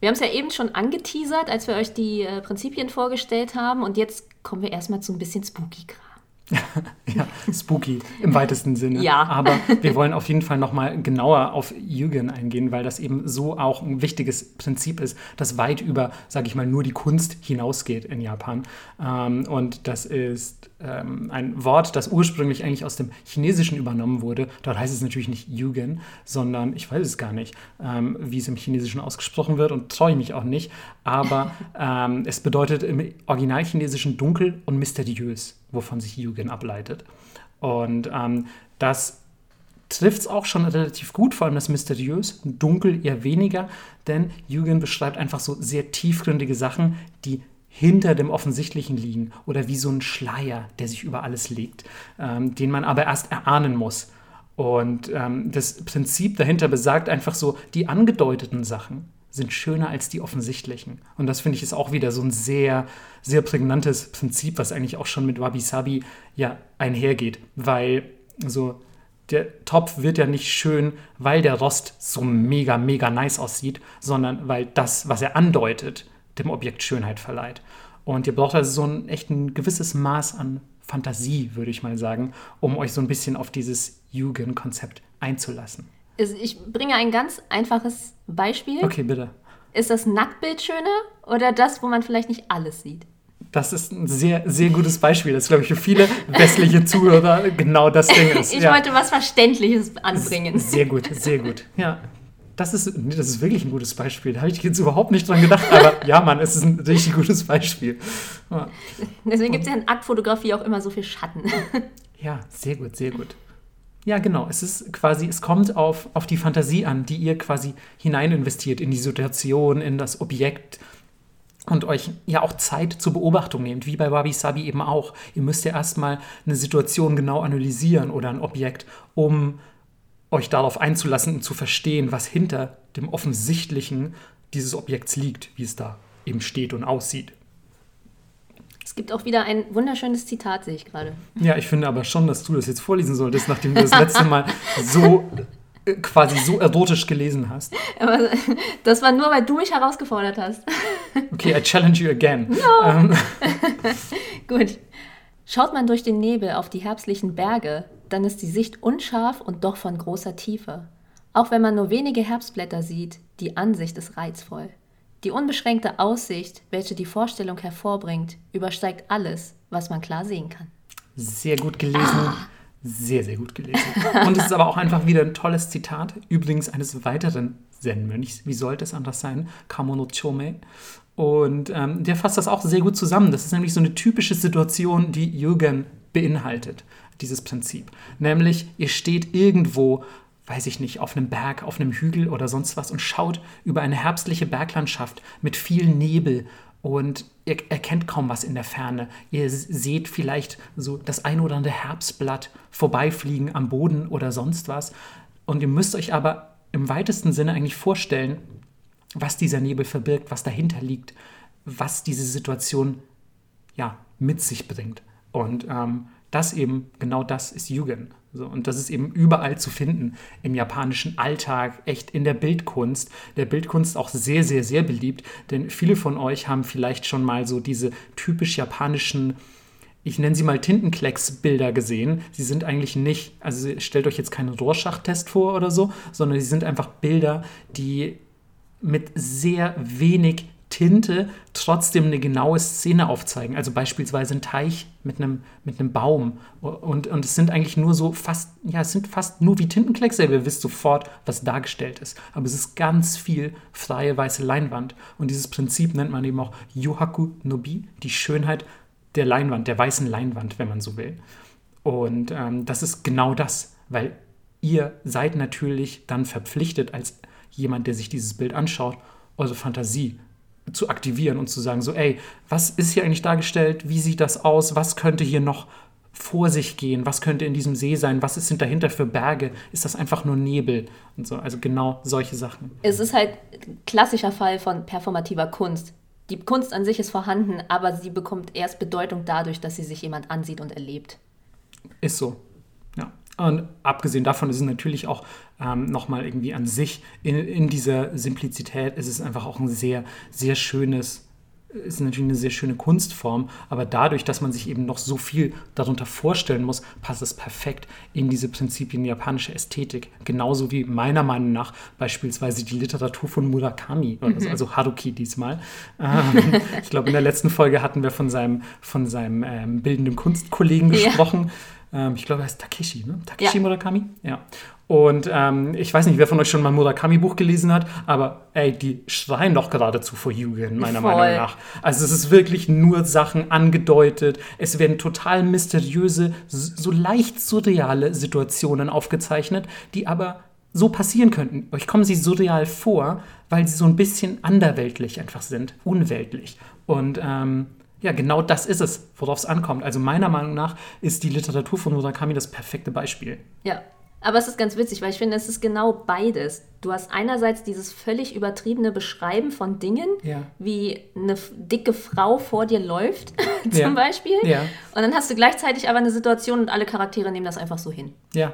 Wir haben es ja eben schon angeteasert, als wir euch die äh, Prinzipien vorgestellt haben. Und jetzt kommen wir erstmal zu ein bisschen Spooky-Kram. ja, spooky im weitesten Sinne. Ja. Aber wir wollen auf jeden Fall nochmal genauer auf Jürgen eingehen, weil das eben so auch ein wichtiges Prinzip ist, das weit über, sage ich mal, nur die Kunst hinausgeht in Japan. Ähm, und das ist ähm, ein Wort, das ursprünglich eigentlich aus dem Chinesischen übernommen wurde. Dort heißt es natürlich nicht Jürgen, sondern ich weiß es gar nicht, ähm, wie es im Chinesischen ausgesprochen wird und traue ich mich auch nicht. Aber es bedeutet im Originalchinesischen dunkel und mysteriös wovon sich Yugen ableitet. Und ähm, das trifft es auch schon relativ gut, vor allem das Mysteriös, dunkel eher weniger, denn Yugen beschreibt einfach so sehr tiefgründige Sachen, die hinter dem Offensichtlichen liegen oder wie so ein Schleier, der sich über alles legt, ähm, den man aber erst erahnen muss. Und ähm, das Prinzip dahinter besagt einfach so, die angedeuteten Sachen, sind schöner als die offensichtlichen. Und das finde ich ist auch wieder so ein sehr, sehr prägnantes Prinzip, was eigentlich auch schon mit Wabi Sabi ja einhergeht, weil so der Topf wird ja nicht schön, weil der Rost so mega, mega nice aussieht, sondern weil das, was er andeutet, dem Objekt Schönheit verleiht. Und ihr braucht also so ein echt ein gewisses Maß an Fantasie, würde ich mal sagen, um euch so ein bisschen auf dieses Jugend-Konzept einzulassen. Ich bringe ein ganz einfaches Beispiel. Okay, bitte. Ist das Nacktbild schöner oder das, wo man vielleicht nicht alles sieht? Das ist ein sehr, sehr gutes Beispiel, das, glaube ich, für viele westliche Zuhörer genau das Ding ist. ich ja. wollte was Verständliches anbringen. Sehr gut, sehr gut. Ja, das ist, das ist wirklich ein gutes Beispiel. Da habe ich jetzt überhaupt nicht dran gedacht, aber ja, Mann, es ist ein richtig gutes Beispiel. Ja. Deswegen gibt es ja in Aktfotografie auch immer so viel Schatten. Ja, sehr gut, sehr gut. Ja, genau. Es ist quasi, es kommt auf, auf die Fantasie an, die ihr quasi hinein investiert in die Situation, in das Objekt und euch ja auch Zeit zur Beobachtung nehmt, wie bei Wabi Sabi eben auch. Ihr müsst ja erstmal eine Situation genau analysieren oder ein Objekt, um euch darauf einzulassen und zu verstehen, was hinter dem Offensichtlichen dieses Objekts liegt, wie es da eben steht und aussieht. Es gibt auch wieder ein wunderschönes Zitat, sehe ich gerade. Ja, ich finde aber schon, dass du das jetzt vorlesen solltest, nachdem du das letzte Mal so äh, quasi so erotisch gelesen hast. Aber das war nur, weil du mich herausgefordert hast. Okay, I challenge you again. No. Ähm. Gut. Schaut man durch den Nebel auf die herbstlichen Berge, dann ist die Sicht unscharf und doch von großer Tiefe. Auch wenn man nur wenige Herbstblätter sieht, die Ansicht ist reizvoll. Die unbeschränkte Aussicht, welche die Vorstellung hervorbringt, übersteigt alles, was man klar sehen kann. Sehr gut gelesen. Ah. Sehr, sehr gut gelesen. Und es ist aber auch einfach wieder ein tolles Zitat, übrigens eines weiteren Zen-Mönchs. Wie sollte es anders sein? Kamono Chome. Und ähm, der fasst das auch sehr gut zusammen. Das ist nämlich so eine typische Situation, die Jürgen beinhaltet, dieses Prinzip. Nämlich, ihr steht irgendwo weiß ich nicht, auf einem Berg, auf einem Hügel oder sonst was und schaut über eine herbstliche Berglandschaft mit viel Nebel und ihr erkennt kaum was in der Ferne. Ihr seht vielleicht so das ein oder andere Herbstblatt vorbeifliegen am Boden oder sonst was. Und ihr müsst euch aber im weitesten Sinne eigentlich vorstellen, was dieser Nebel verbirgt, was dahinter liegt, was diese Situation ja, mit sich bringt. Und ähm, das eben, genau das ist Yugen. So, und das ist eben überall zu finden im japanischen Alltag, echt in der Bildkunst. Der Bildkunst auch sehr, sehr, sehr beliebt, denn viele von euch haben vielleicht schon mal so diese typisch japanischen, ich nenne sie mal Tintenklecks-Bilder gesehen. Sie sind eigentlich nicht, also stellt euch jetzt keinen Rorschach-Test vor oder so, sondern sie sind einfach Bilder, die mit sehr wenig Tinte trotzdem eine genaue Szene aufzeigen. Also beispielsweise ein Teich mit einem, mit einem Baum. Und, und es sind eigentlich nur so fast, ja, es sind fast nur wie Tintenklecks. Ihr wisst sofort, was dargestellt ist. Aber es ist ganz viel freie weiße Leinwand. Und dieses Prinzip nennt man eben auch Yuhaku Nobi, die Schönheit der Leinwand, der weißen Leinwand, wenn man so will. Und ähm, das ist genau das, weil ihr seid natürlich dann verpflichtet als jemand, der sich dieses Bild anschaut, eure Fantasie zu aktivieren und zu sagen, so, ey, was ist hier eigentlich dargestellt? Wie sieht das aus? Was könnte hier noch vor sich gehen? Was könnte in diesem See sein? Was sind dahinter für Berge? Ist das einfach nur Nebel? Und so, also genau solche Sachen. Es ist halt ein klassischer Fall von performativer Kunst. Die Kunst an sich ist vorhanden, aber sie bekommt erst Bedeutung dadurch, dass sie sich jemand ansieht und erlebt. Ist so. Und abgesehen davon ist es natürlich auch ähm, nochmal irgendwie an sich in, in dieser Simplizität ist es einfach auch ein sehr, sehr schönes, ist natürlich eine sehr schöne Kunstform, aber dadurch, dass man sich eben noch so viel darunter vorstellen muss, passt es perfekt in diese Prinzipien japanische Ästhetik. Genauso wie meiner Meinung nach beispielsweise die Literatur von Murakami, mhm. also Haruki diesmal. Ähm, ich glaube, in der letzten Folge hatten wir von seinem, von seinem ähm, bildenden Kunstkollegen gesprochen. Ja ähm, ich glaube, er heißt Takeshi, ne? Takeshi ja. Murakami? Ja. Und ähm, ich weiß nicht, wer von euch schon mal Murakami-Buch gelesen hat, aber ey, die schreien doch geradezu vor Jugend, meiner Voll. Meinung nach. Also es ist wirklich nur Sachen angedeutet. Es werden total mysteriöse, so leicht surreale Situationen aufgezeichnet, die aber so passieren könnten. Euch kommen sie surreal vor, weil sie so ein bisschen anderweltlich einfach sind, unweltlich. Und ähm, ja, genau das ist es, worauf es ankommt. Also meiner Meinung nach ist die Literatur von Murakami das perfekte Beispiel. Ja, aber es ist ganz witzig, weil ich finde, es ist genau beides. Du hast einerseits dieses völlig übertriebene Beschreiben von Dingen, ja. wie eine dicke Frau vor dir läuft, zum ja. Beispiel. Ja. Und dann hast du gleichzeitig aber eine Situation und alle Charaktere nehmen das einfach so hin. Ja.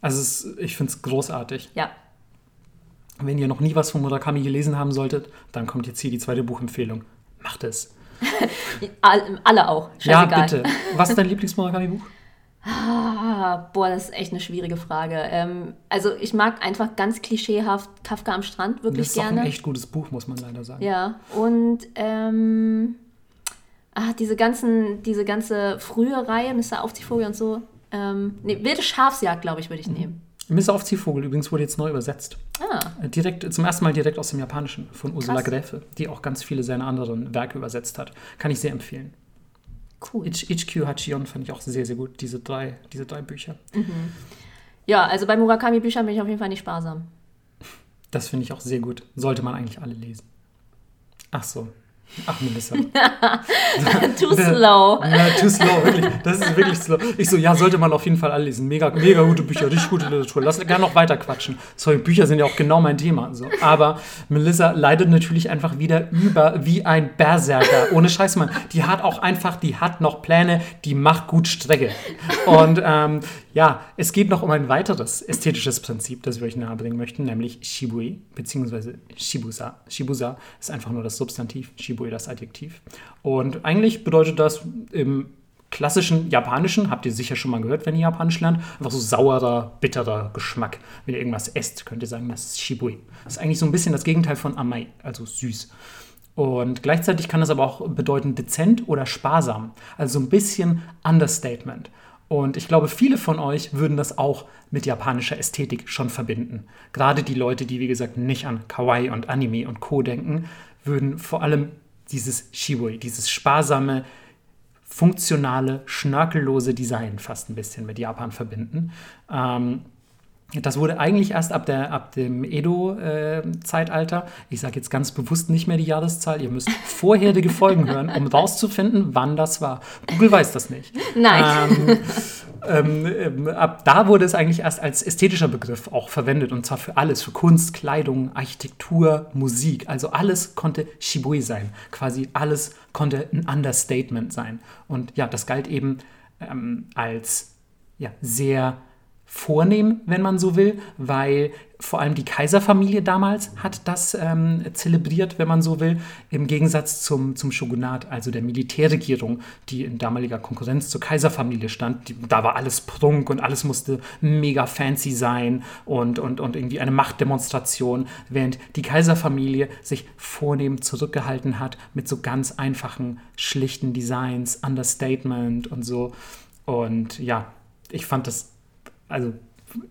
Also es, ich finde es großartig. Ja. Wenn ihr noch nie was von Murakami gelesen haben solltet, dann kommt jetzt hier die zweite Buchempfehlung. Macht es. Alle auch. Scheißegal. Ja, bitte. Was ist dein Lieblings-Murakami-Buch? Ah, boah, das ist echt eine schwierige Frage. Ähm, also ich mag einfach ganz klischeehaft Kafka am Strand wirklich gerne. Das ist gerne. ein echt gutes Buch, muss man leider sagen. Ja, und ähm, ah, diese, ganzen, diese ganze frühe Reihe, Mr. Aufziehvogel und so. Ähm, nee, Wilde Schafsjagd, glaube ich, würde ich mhm. nehmen. Mr. Aufziehvogel übrigens wurde jetzt neu übersetzt. Ah. Äh, direkt, zum ersten Mal direkt aus dem Japanischen von Ursula Krass. Gräfe, die auch ganz viele seiner anderen Werke übersetzt hat. Kann ich sehr empfehlen. Cool. Ich, HQ Hachion fand ich auch sehr, sehr gut, diese drei, diese drei Bücher. Mhm. Ja, also bei Murakami-Büchern bin ich auf jeden Fall nicht sparsam. Das finde ich auch sehr gut. Sollte man eigentlich alle lesen. Ach so, Ach, Melissa. too slow. Ja, too slow, wirklich. Das ist wirklich slow. Ich so, ja, sollte man auf jeden Fall alle lesen. Mega, mega gute Bücher, richtig gute Literatur. Lass gerne noch weiter quatschen. Sorry, Bücher sind ja auch genau mein Thema. So. Aber Melissa leidet natürlich einfach wieder über wie ein Berserker. Ohne Scheiß, Mann. Die hat auch einfach, die hat noch Pläne, die macht gut Strecke. Und ähm, ja, es geht noch um ein weiteres ästhetisches Prinzip, das wir euch nahebringen möchten, nämlich Shibui, beziehungsweise Shibusa. Shibusa ist einfach nur das Substantiv, Shibui das Adjektiv. Und eigentlich bedeutet das im klassischen Japanischen, habt ihr sicher schon mal gehört, wenn ihr Japanisch lernt, einfach so saurer, bitterer Geschmack. Wenn ihr irgendwas esst, könnt ihr sagen, das ist Shibui. Das ist eigentlich so ein bisschen das Gegenteil von Amai, also süß. Und gleichzeitig kann es aber auch bedeuten dezent oder sparsam, also so ein bisschen Understatement. Und ich glaube, viele von euch würden das auch mit japanischer Ästhetik schon verbinden. Gerade die Leute, die wie gesagt nicht an Kawaii und Anime und Co. denken, würden vor allem dieses Shibui, dieses sparsame, funktionale, schnörkellose Design fast ein bisschen mit Japan verbinden. Ähm, Das wurde eigentlich erst ab, der, ab dem Edo-Zeitalter, äh, ich sage jetzt ganz bewusst nicht mehr die Jahreszahl, ihr müsst vorherige Folgen hören, um rauszufinden, wann das war. Google weiß das nicht. Nein. Ähm, ähm, ab da wurde es eigentlich erst als ästhetischer Begriff auch verwendet und zwar für alles, für Kunst, Kleidung, Architektur, Musik. Also alles konnte Shibui sein. Quasi alles konnte ein Understatement sein. Und ja, das galt eben ähm, als ja, sehr vornehm, wenn man so will, weil vor allem die Kaiserfamilie damals hat das ähm, zelebriert, wenn man so will, im Gegensatz zum, zum Shogunat, also der Militärregierung, die in damaliger Konkurrenz zur Kaiserfamilie stand. Die, da war alles Prunk und alles musste mega fancy sein und, und, und irgendwie eine Machtdemonstration, während die Kaiserfamilie sich vornehm zurückgehalten hat mit so ganz einfachen, schlichten Designs, Understatement und so. Und ja, ich fand das also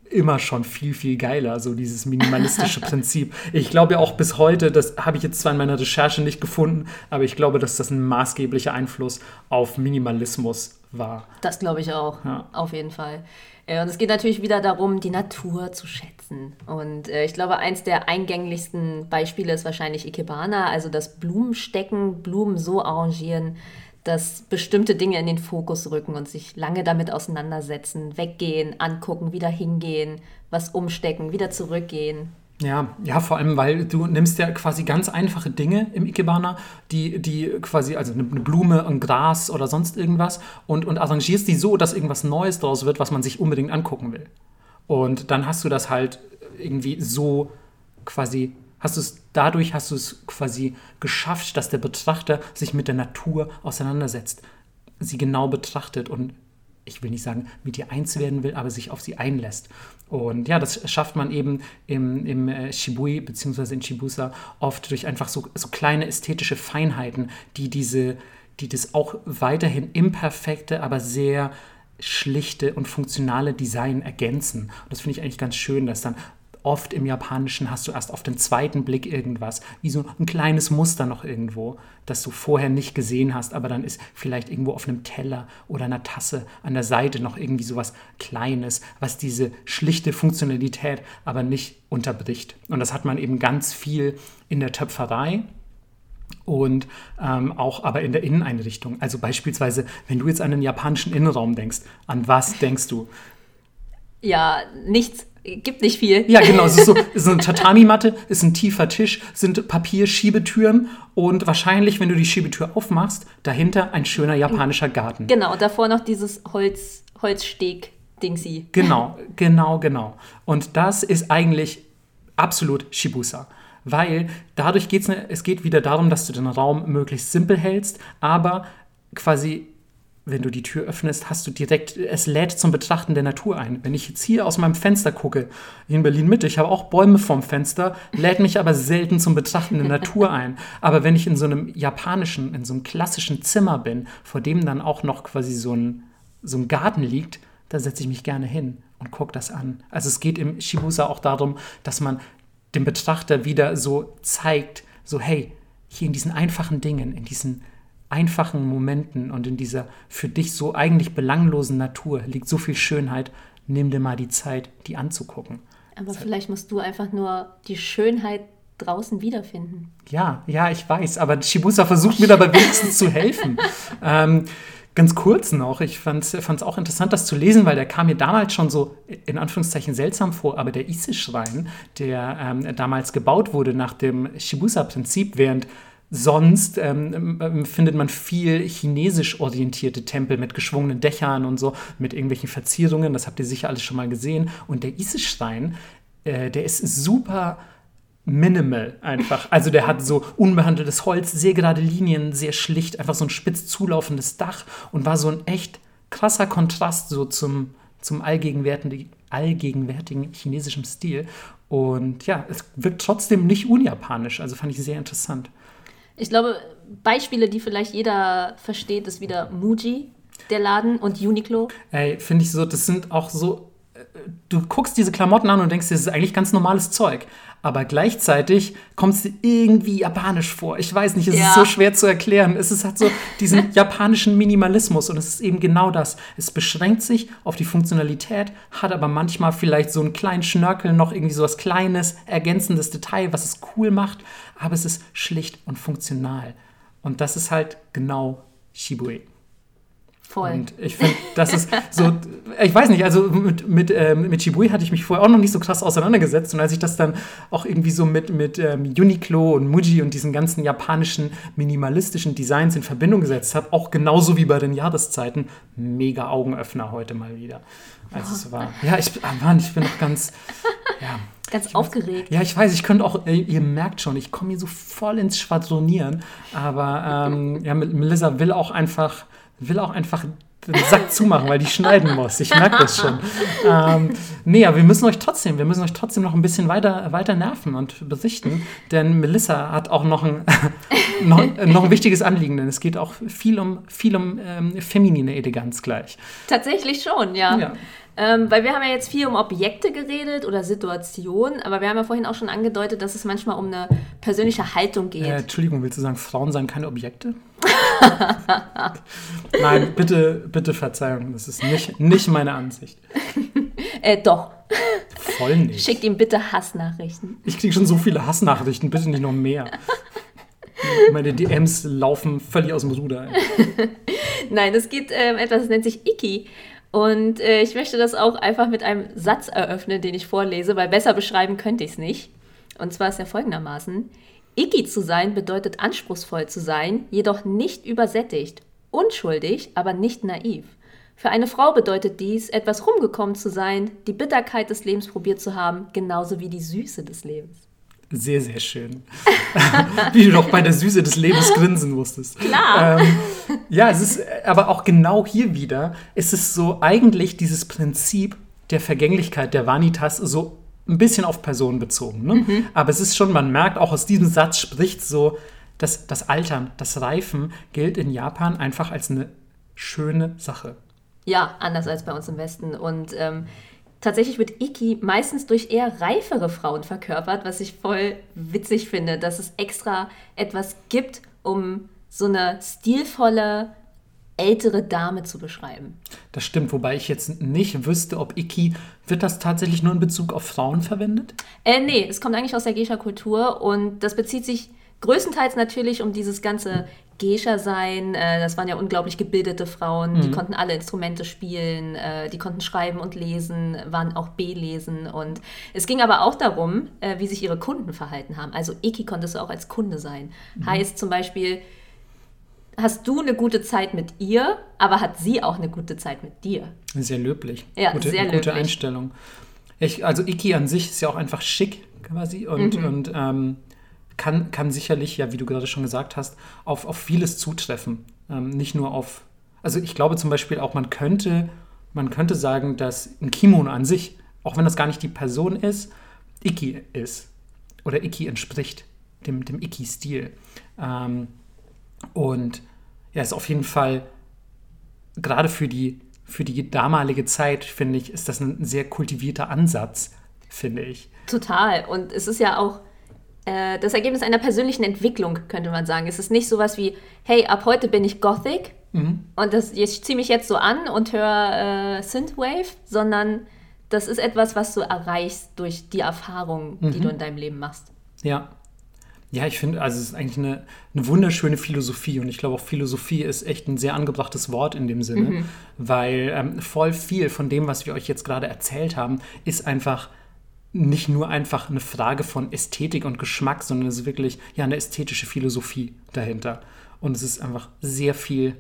immer schon viel, viel geiler, so dieses minimalistische Prinzip. Ich glaube ja auch bis heute, das habe ich jetzt zwar in meiner Recherche nicht gefunden, aber ich glaube, dass das ein maßgeblicher Einfluss auf Minimalismus war. Das glaube ich auch, ja. auf jeden Fall. Äh, und es geht natürlich wieder darum, die Natur zu schätzen. Und äh, ich glaube, eins der eingänglichsten Beispiele ist wahrscheinlich Ikebana, also das Blumenstecken, Blumen so arrangieren, dass bestimmte Dinge in den Fokus rücken und sich lange damit auseinandersetzen, weggehen, angucken, wieder hingehen, was umstecken, wieder zurückgehen. Ja, ja, vor allem, weil du nimmst ja quasi ganz einfache Dinge im Ikebana, die, die quasi, also eine Blume, ein Gras oder sonst irgendwas und, und arrangierst die so, dass irgendwas Neues daraus wird, was man sich unbedingt angucken will. Und dann hast du das halt irgendwie so quasi hast du es dadurch hast du es quasi geschafft, dass der Betrachter sich mit der Natur auseinandersetzt, sie genau betrachtet und ich will nicht sagen, mit ihr eins werden will, aber sich auf sie einlässt. Und ja, das schafft man eben im, im äh, Shibui bzw. in Shibusa oft durch einfach so, so kleine ästhetische Feinheiten, die diese, die das auch weiterhin imperfekte, aber sehr schlichte und funktionale Design ergänzen. Und das finde ich eigentlich ganz schön, dass dann oft im Japanischen hast du erst auf den zweiten Blick irgendwas, wie so ein kleines Muster noch irgendwo, das du vorher nicht gesehen hast, aber dann ist vielleicht irgendwo auf einem Teller oder einer Tasse an der Seite noch irgendwie sowas Kleines, was diese schlichte Funktionalität aber nicht unterbricht. Und das hat man eben ganz viel in der Töpferei und ähm, auch aber in der Inneneinrichtung. Also beispielsweise, wenn du jetzt an den japanischen Innenraum denkst, an was denkst du? Ja, nichts gibt nicht viel. Ja, genau. Es ist so, es ist eine Tatami-Matte, ist ein tiefer Tisch, sind Papierschiebetüren und wahrscheinlich, wenn du die Schiebetür aufmachst, dahinter ein schöner japanischer Garten. Genau, und davor noch dieses Holz, Holzsteg-Dingsy. Genau, genau, genau. Und das ist eigentlich absolut Shibusa. Weil dadurch geht ne, es geht wieder darum, dass du den Raum möglichst simpel hältst, aber quasi wenn du die Tür öffnest, hast du direkt, es lädt zum Betrachten der Natur ein. Wenn ich jetzt hier aus meinem Fenster gucke, in Berlin Mitte, ich habe auch Bäume vorm Fenster, lädt mich aber selten zum Betrachten der Natur ein. Aber wenn ich in so einem japanischen, in so einem klassischen Zimmer bin, vor dem dann auch noch quasi so ein, so ein Garten liegt, da setze ich mich gerne hin und gucke das an. Also es geht im Shibusa auch darum, dass man dem Betrachter wieder so zeigt, so hey, hier in diesen einfachen Dingen, in diesen einfachen Momenten und in dieser für dich so eigentlich belanglosen Natur liegt so viel Schönheit. Nimm dir mal die Zeit, die anzugucken. Aber vielleicht musst du einfach nur die Schönheit draußen wiederfinden. Ja, ja, ich weiß, aber Shibusa versucht mir dabei wenigstens zu helfen. Ähm, ganz kurz noch, ich fand es auch interessant, das zu lesen, weil der kam mir damals schon so in Anführungszeichen seltsam vor, aber der Ise-Schrein, der ähm, damals gebaut wurde nach dem Shibusa-Prinzip, während Sonst ähm, ähm, findet man viel chinesisch orientierte Tempel mit geschwungenen Dächern und so, mit irgendwelchen Verzierungen. Das habt ihr sicher alles schon mal gesehen. Und der Ise-Schrein, äh, der ist super minimal einfach. Also der hat so unbehandeltes Holz, sehr gerade Linien, sehr schlicht, einfach so ein spitz zulaufendes Dach und war so ein echt krasser Kontrast so zum, zum allgegenwärtigen, allgegenwärtigen chinesischen Stil. Und ja, es wirkt trotzdem nicht unjapanisch, also fand ich sehr interessant. Ich glaube, Beispiele, die vielleicht jeder versteht, ist wieder Muji, der Laden, und Uniqlo. Ey, finde ich so, das sind auch so du guckst diese Klamotten an und denkst, das ist eigentlich ganz normales Zeug. Aber gleichzeitig kommt es irgendwie japanisch vor. Ich weiß nicht, es ja. ist so schwer zu erklären. Es ist halt so diesen japanischen Minimalismus und es ist eben genau das. Es beschränkt sich auf die Funktionalität, hat aber manchmal vielleicht so einen kleinen Schnörkel, noch irgendwie so was Kleines, ergänzendes Detail, was es cool macht. Aber es ist schlicht und funktional. Und das ist halt genau Shibue. Voll. Und ich finde, das ist so, ich weiß nicht, also mit, mit, ähm, mit Shibui hatte ich mich vorher auch noch nicht so krass auseinandergesetzt. Und als ich das dann auch irgendwie so mit, mit ähm, Uniqlo und Muji und diesen ganzen japanischen minimalistischen Designs in Verbindung gesetzt habe, auch genauso wie bei den Jahreszeiten, mega Augenöffner heute mal wieder. Also oh. es war, ja, ich, ah Mann, ich bin noch ganz, ja. Ganz ich aufgeregt. Weiß, ja, ich weiß, ich könnte auch, ihr merkt schon, ich komme hier so voll ins Schwadronieren. Aber ähm, ja, Melissa will auch einfach will auch einfach den Sack zumachen, weil die schneiden muss. Ich merke das schon. Ähm, nee, aber wir müssen euch trotzdem, wir müssen euch trotzdem noch ein bisschen weiter, weiter nerven und besichten, denn Melissa hat auch noch ein, noch, noch ein wichtiges Anliegen, denn es geht auch viel um, viel um ähm, feminine Eleganz gleich. Tatsächlich schon, ja. ja. Ähm, weil wir haben ja jetzt viel um Objekte geredet oder Situationen, aber wir haben ja vorhin auch schon angedeutet, dass es manchmal um eine persönliche Haltung geht. Äh, Entschuldigung, willst du sagen, Frauen seien keine Objekte? Nein, bitte, bitte Verzeihung, das ist nicht, nicht meine Ansicht. äh, doch. Voll nicht. Schickt ihm bitte Hassnachrichten. Ich kriege schon so viele Hassnachrichten, bitte nicht noch mehr. Meine DMs laufen völlig aus dem Ruder. Nein, es geht ähm, etwas, das nennt sich Iki. Und äh, ich möchte das auch einfach mit einem Satz eröffnen, den ich vorlese, weil besser beschreiben könnte ich es nicht. Und zwar ist er folgendermaßen. Iggy zu sein bedeutet anspruchsvoll zu sein, jedoch nicht übersättigt, unschuldig, aber nicht naiv. Für eine Frau bedeutet dies, etwas rumgekommen zu sein, die Bitterkeit des Lebens probiert zu haben, genauso wie die Süße des Lebens. Sehr, sehr schön. Wie du doch bei der Süße des Lebens grinsen musstest. Klar. Ähm, ja, es ist aber auch genau hier wieder, ist es so eigentlich dieses Prinzip der Vergänglichkeit, der Vanitas, so ein bisschen auf Personen bezogen. Ne? Mhm. Aber es ist schon, man merkt auch aus diesem Satz spricht so, dass das Altern, das Reifen gilt in Japan einfach als eine schöne Sache. Ja, anders als bei uns im Westen. Und ähm, tatsächlich wird Iki meistens durch eher reifere Frauen verkörpert, was ich voll witzig finde, dass es extra etwas gibt, um so eine stilvolle, ältere Dame zu beschreiben. Das stimmt, wobei ich jetzt nicht wüsste, ob Iki, wird das tatsächlich nur in Bezug auf Frauen verwendet? Äh, nee, es kommt eigentlich aus der Geisha-Kultur und das bezieht sich größtenteils natürlich um dieses ganze Geisha sein. Äh, das waren ja unglaublich gebildete Frauen, mhm. die konnten alle Instrumente spielen, äh, die konnten schreiben und lesen, waren auch B-Lesen. Und es ging aber auch darum, äh, wie sich ihre Kunden verhalten haben. Also Iki konntest du auch als Kunde sein. Mhm. Heißt zum Beispiel, hast du eine gute Zeit mit ihr, aber hat sie auch eine gute Zeit mit dir. Sehr löblich. Ja, gute, sehr gute löblich. Einstellung. Ich, also Iki an sich ist ja auch einfach schick quasi und, mhm. und ähm, kann, kann sicherlich, ja, wie du gerade schon gesagt hast, auf, auf vieles zutreffen. Ähm, nicht nur auf, also ich glaube zum Beispiel auch, man könnte, man könnte sagen, dass ein Kimono an sich, auch wenn das gar nicht die Person ist, Iki ist. Oder Iki entspricht dem, dem Iki-Stil. Ähm, und ja, ist auf jeden Fall, gerade für die, für die damalige Zeit, finde ich, ist das ein sehr kultivierter Ansatz, finde ich. Total. Und es ist ja auch äh, das Ergebnis einer persönlichen Entwicklung, könnte man sagen. Es ist nicht sowas wie, hey, ab heute bin ich Gothic mhm. und das, ich ziehe mich jetzt so an und höre äh, Synthwave, sondern das ist etwas, was du erreichst durch die Erfahrungen, mhm. die du in deinem Leben machst. Ja, ja, ich finde, also es ist eigentlich eine, eine, wunderschöne Philosophie und ich glaube auch Philosophie ist echt ein sehr angebrachtes Wort in dem Sinne, mhm. weil ähm, voll viel von dem, was wir euch jetzt gerade erzählt haben, ist einfach nicht nur einfach eine Frage von Ästhetik und Geschmack, sondern es ist wirklich ja eine ästhetische Philosophie dahinter und es ist einfach sehr viel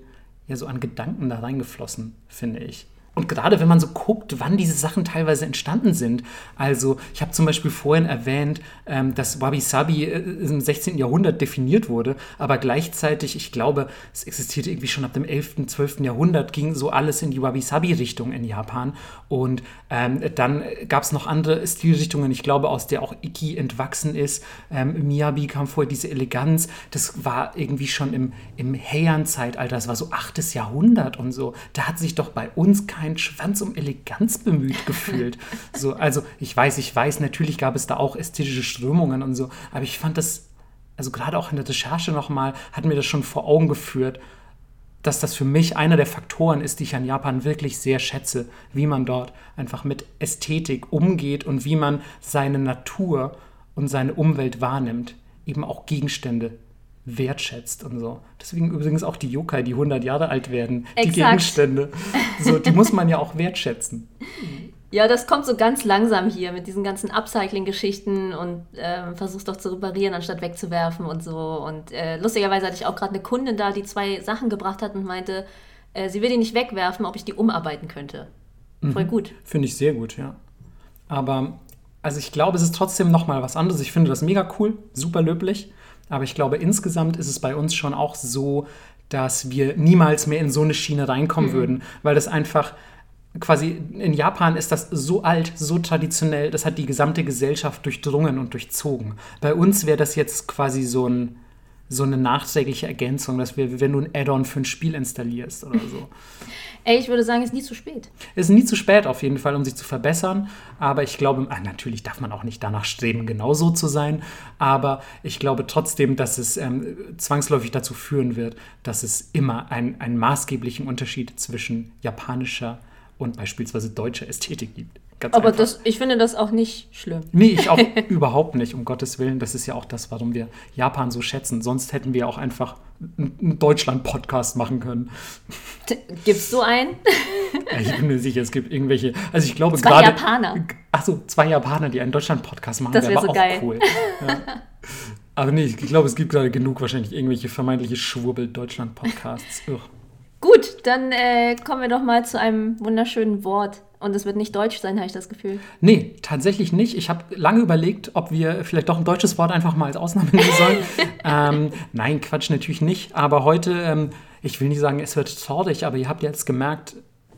ja so an Gedanken da reingeflossen, finde ich. Und gerade wenn man so guckt, wann diese Sachen teilweise entstanden sind. Also ich habe zum Beispiel vorhin erwähnt, ähm, dass Wabi-Sabi äh, im 16. Jahrhundert definiert wurde, aber gleichzeitig, ich glaube, es existierte irgendwie schon ab dem 11., 12. Jahrhundert, ging so alles in die Wabi-Sabi-Richtung in Japan. Und ähm, dann gab es noch andere Stilrichtungen, ich glaube, aus der auch Iki entwachsen ist. Ähm, Miyabi kam vorher, diese Eleganz, das war irgendwie schon im, im Heian-Zeitalter, das war so 8. Jahrhundert und so. Da hat sich doch bei uns kein keinen Schwanz um Eleganz bemüht gefühlt. so, also ich weiß, ich weiß, natürlich gab es da auch ästhetische Strömungen und so, aber ich fand das, also gerade auch in der Recherche nochmal, hat mir das schon vor Augen geführt, dass das für mich einer der Faktoren ist, die ich an Japan wirklich sehr schätze, wie man dort einfach mit Ästhetik umgeht und wie man seine Natur und seine Umwelt wahrnimmt. Eben auch Gegenstände wertschätzt und so. Deswegen übrigens auch die Yokai, die 100 Jahre alt werden, Exakt. die Gegenstände. So, die muss man ja auch wertschätzen. Ja, das kommt so ganz langsam hier mit diesen ganzen Upcycling-Geschichten und äh, versuchst doch zu reparieren, anstatt wegzuwerfen und so. Und äh, lustigerweise hatte ich auch gerade eine Kundin da, die zwei Sachen gebracht hat und meinte, äh, sie will die nicht wegwerfen, ob ich die umarbeiten könnte. Voll mhm. gut. Finde ich sehr gut, ja. Aber, also ich glaube, es ist trotzdem nochmal was anderes. Ich finde das mega cool, super löblich. Aber ich glaube, insgesamt ist es bei uns schon auch so, dass wir niemals mehr in so eine Schiene reinkommen mhm. würden, weil das einfach quasi in Japan ist das so alt, so traditionell, das hat die gesamte Gesellschaft durchdrungen und durchzogen. Bei uns wäre das jetzt quasi so, ein, so eine nachträgliche Ergänzung, dass wir, wenn du ein Add-on für ein Spiel installierst oder so. Ey, ich würde sagen, es ist nie zu spät. Es ist nie zu spät auf jeden Fall, um sich zu verbessern. Aber ich glaube, ach, natürlich darf man auch nicht danach streben, genauso zu sein. Aber ich glaube trotzdem, dass es ähm, zwangsläufig dazu führen wird, dass es immer ein, einen maßgeblichen Unterschied zwischen japanischer und beispielsweise deutsche Ästhetik gibt. Ganz Aber das, ich finde das auch nicht schlimm. Nee, ich auch überhaupt nicht, um Gottes Willen. Das ist ja auch das, warum wir Japan so schätzen. Sonst hätten wir auch einfach einen Deutschland-Podcast machen können. Gibst du einen? Ja, ich bin mir sicher, es gibt irgendwelche. Also ich glaube zwei gerade. Japaner. Achso, zwei Japaner, die einen Deutschland-Podcast machen. Das wäre wär so auch geil. cool. Ja. Aber nee, ich glaube, es gibt gerade genug wahrscheinlich irgendwelche vermeintliche Schwurbel-Deutschland-Podcasts. Gut, dann äh, kommen wir doch mal zu einem wunderschönen Wort. Und es wird nicht deutsch sein, habe ich das Gefühl. Nee, tatsächlich nicht. Ich habe lange überlegt, ob wir vielleicht doch ein deutsches Wort einfach mal als Ausnahme nehmen sollen. ähm, nein, Quatsch, natürlich nicht. Aber heute, ähm, ich will nicht sagen, es wird traurig, aber ihr habt jetzt gemerkt,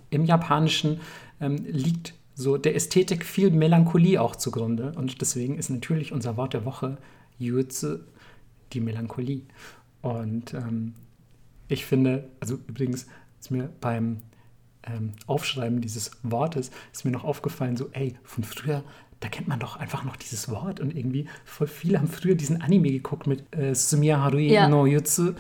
im Japanischen ähm, liegt so der Ästhetik viel Melancholie auch zugrunde. Und deswegen ist natürlich unser Wort der Woche Yuzu, die Melancholie. Und ähm, ich finde, also übrigens ist mir beim ähm, Aufschreiben dieses Wortes, ist mir noch aufgefallen, so, ey, von früher, da kennt man doch einfach noch dieses Wort und irgendwie voll viele haben früher diesen Anime geguckt mit äh, Suzumiya Harui ja. no Yutsu,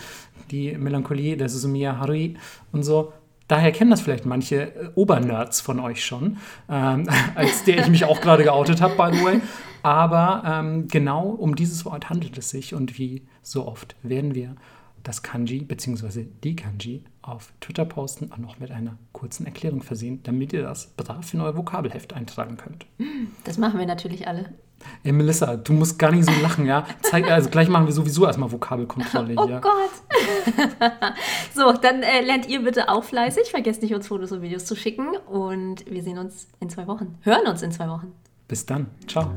die Melancholie der Suzumiya Harui und so. Daher kennen das vielleicht manche äh, Obernerds von euch schon, ähm, als der ich mich auch gerade geoutet habe, by the way. Aber ähm, genau um dieses Wort handelt es sich und wie so oft werden wir das Kanji bzw. die Kanji auf Twitter posten und noch mit einer kurzen Erklärung versehen, damit ihr das brav in euer Vokabelheft eintragen könnt. Das machen wir natürlich alle. Ey, Melissa, du musst gar nicht so lachen, ja? Zeig, also gleich machen wir sowieso erstmal Vokabelkontrolle oh hier. Oh Gott! so, dann äh, lernt ihr bitte auch fleißig. Vergesst nicht, uns Fotos und Videos zu schicken. Und wir sehen uns in zwei Wochen. Hören uns in zwei Wochen. Bis dann. Ciao.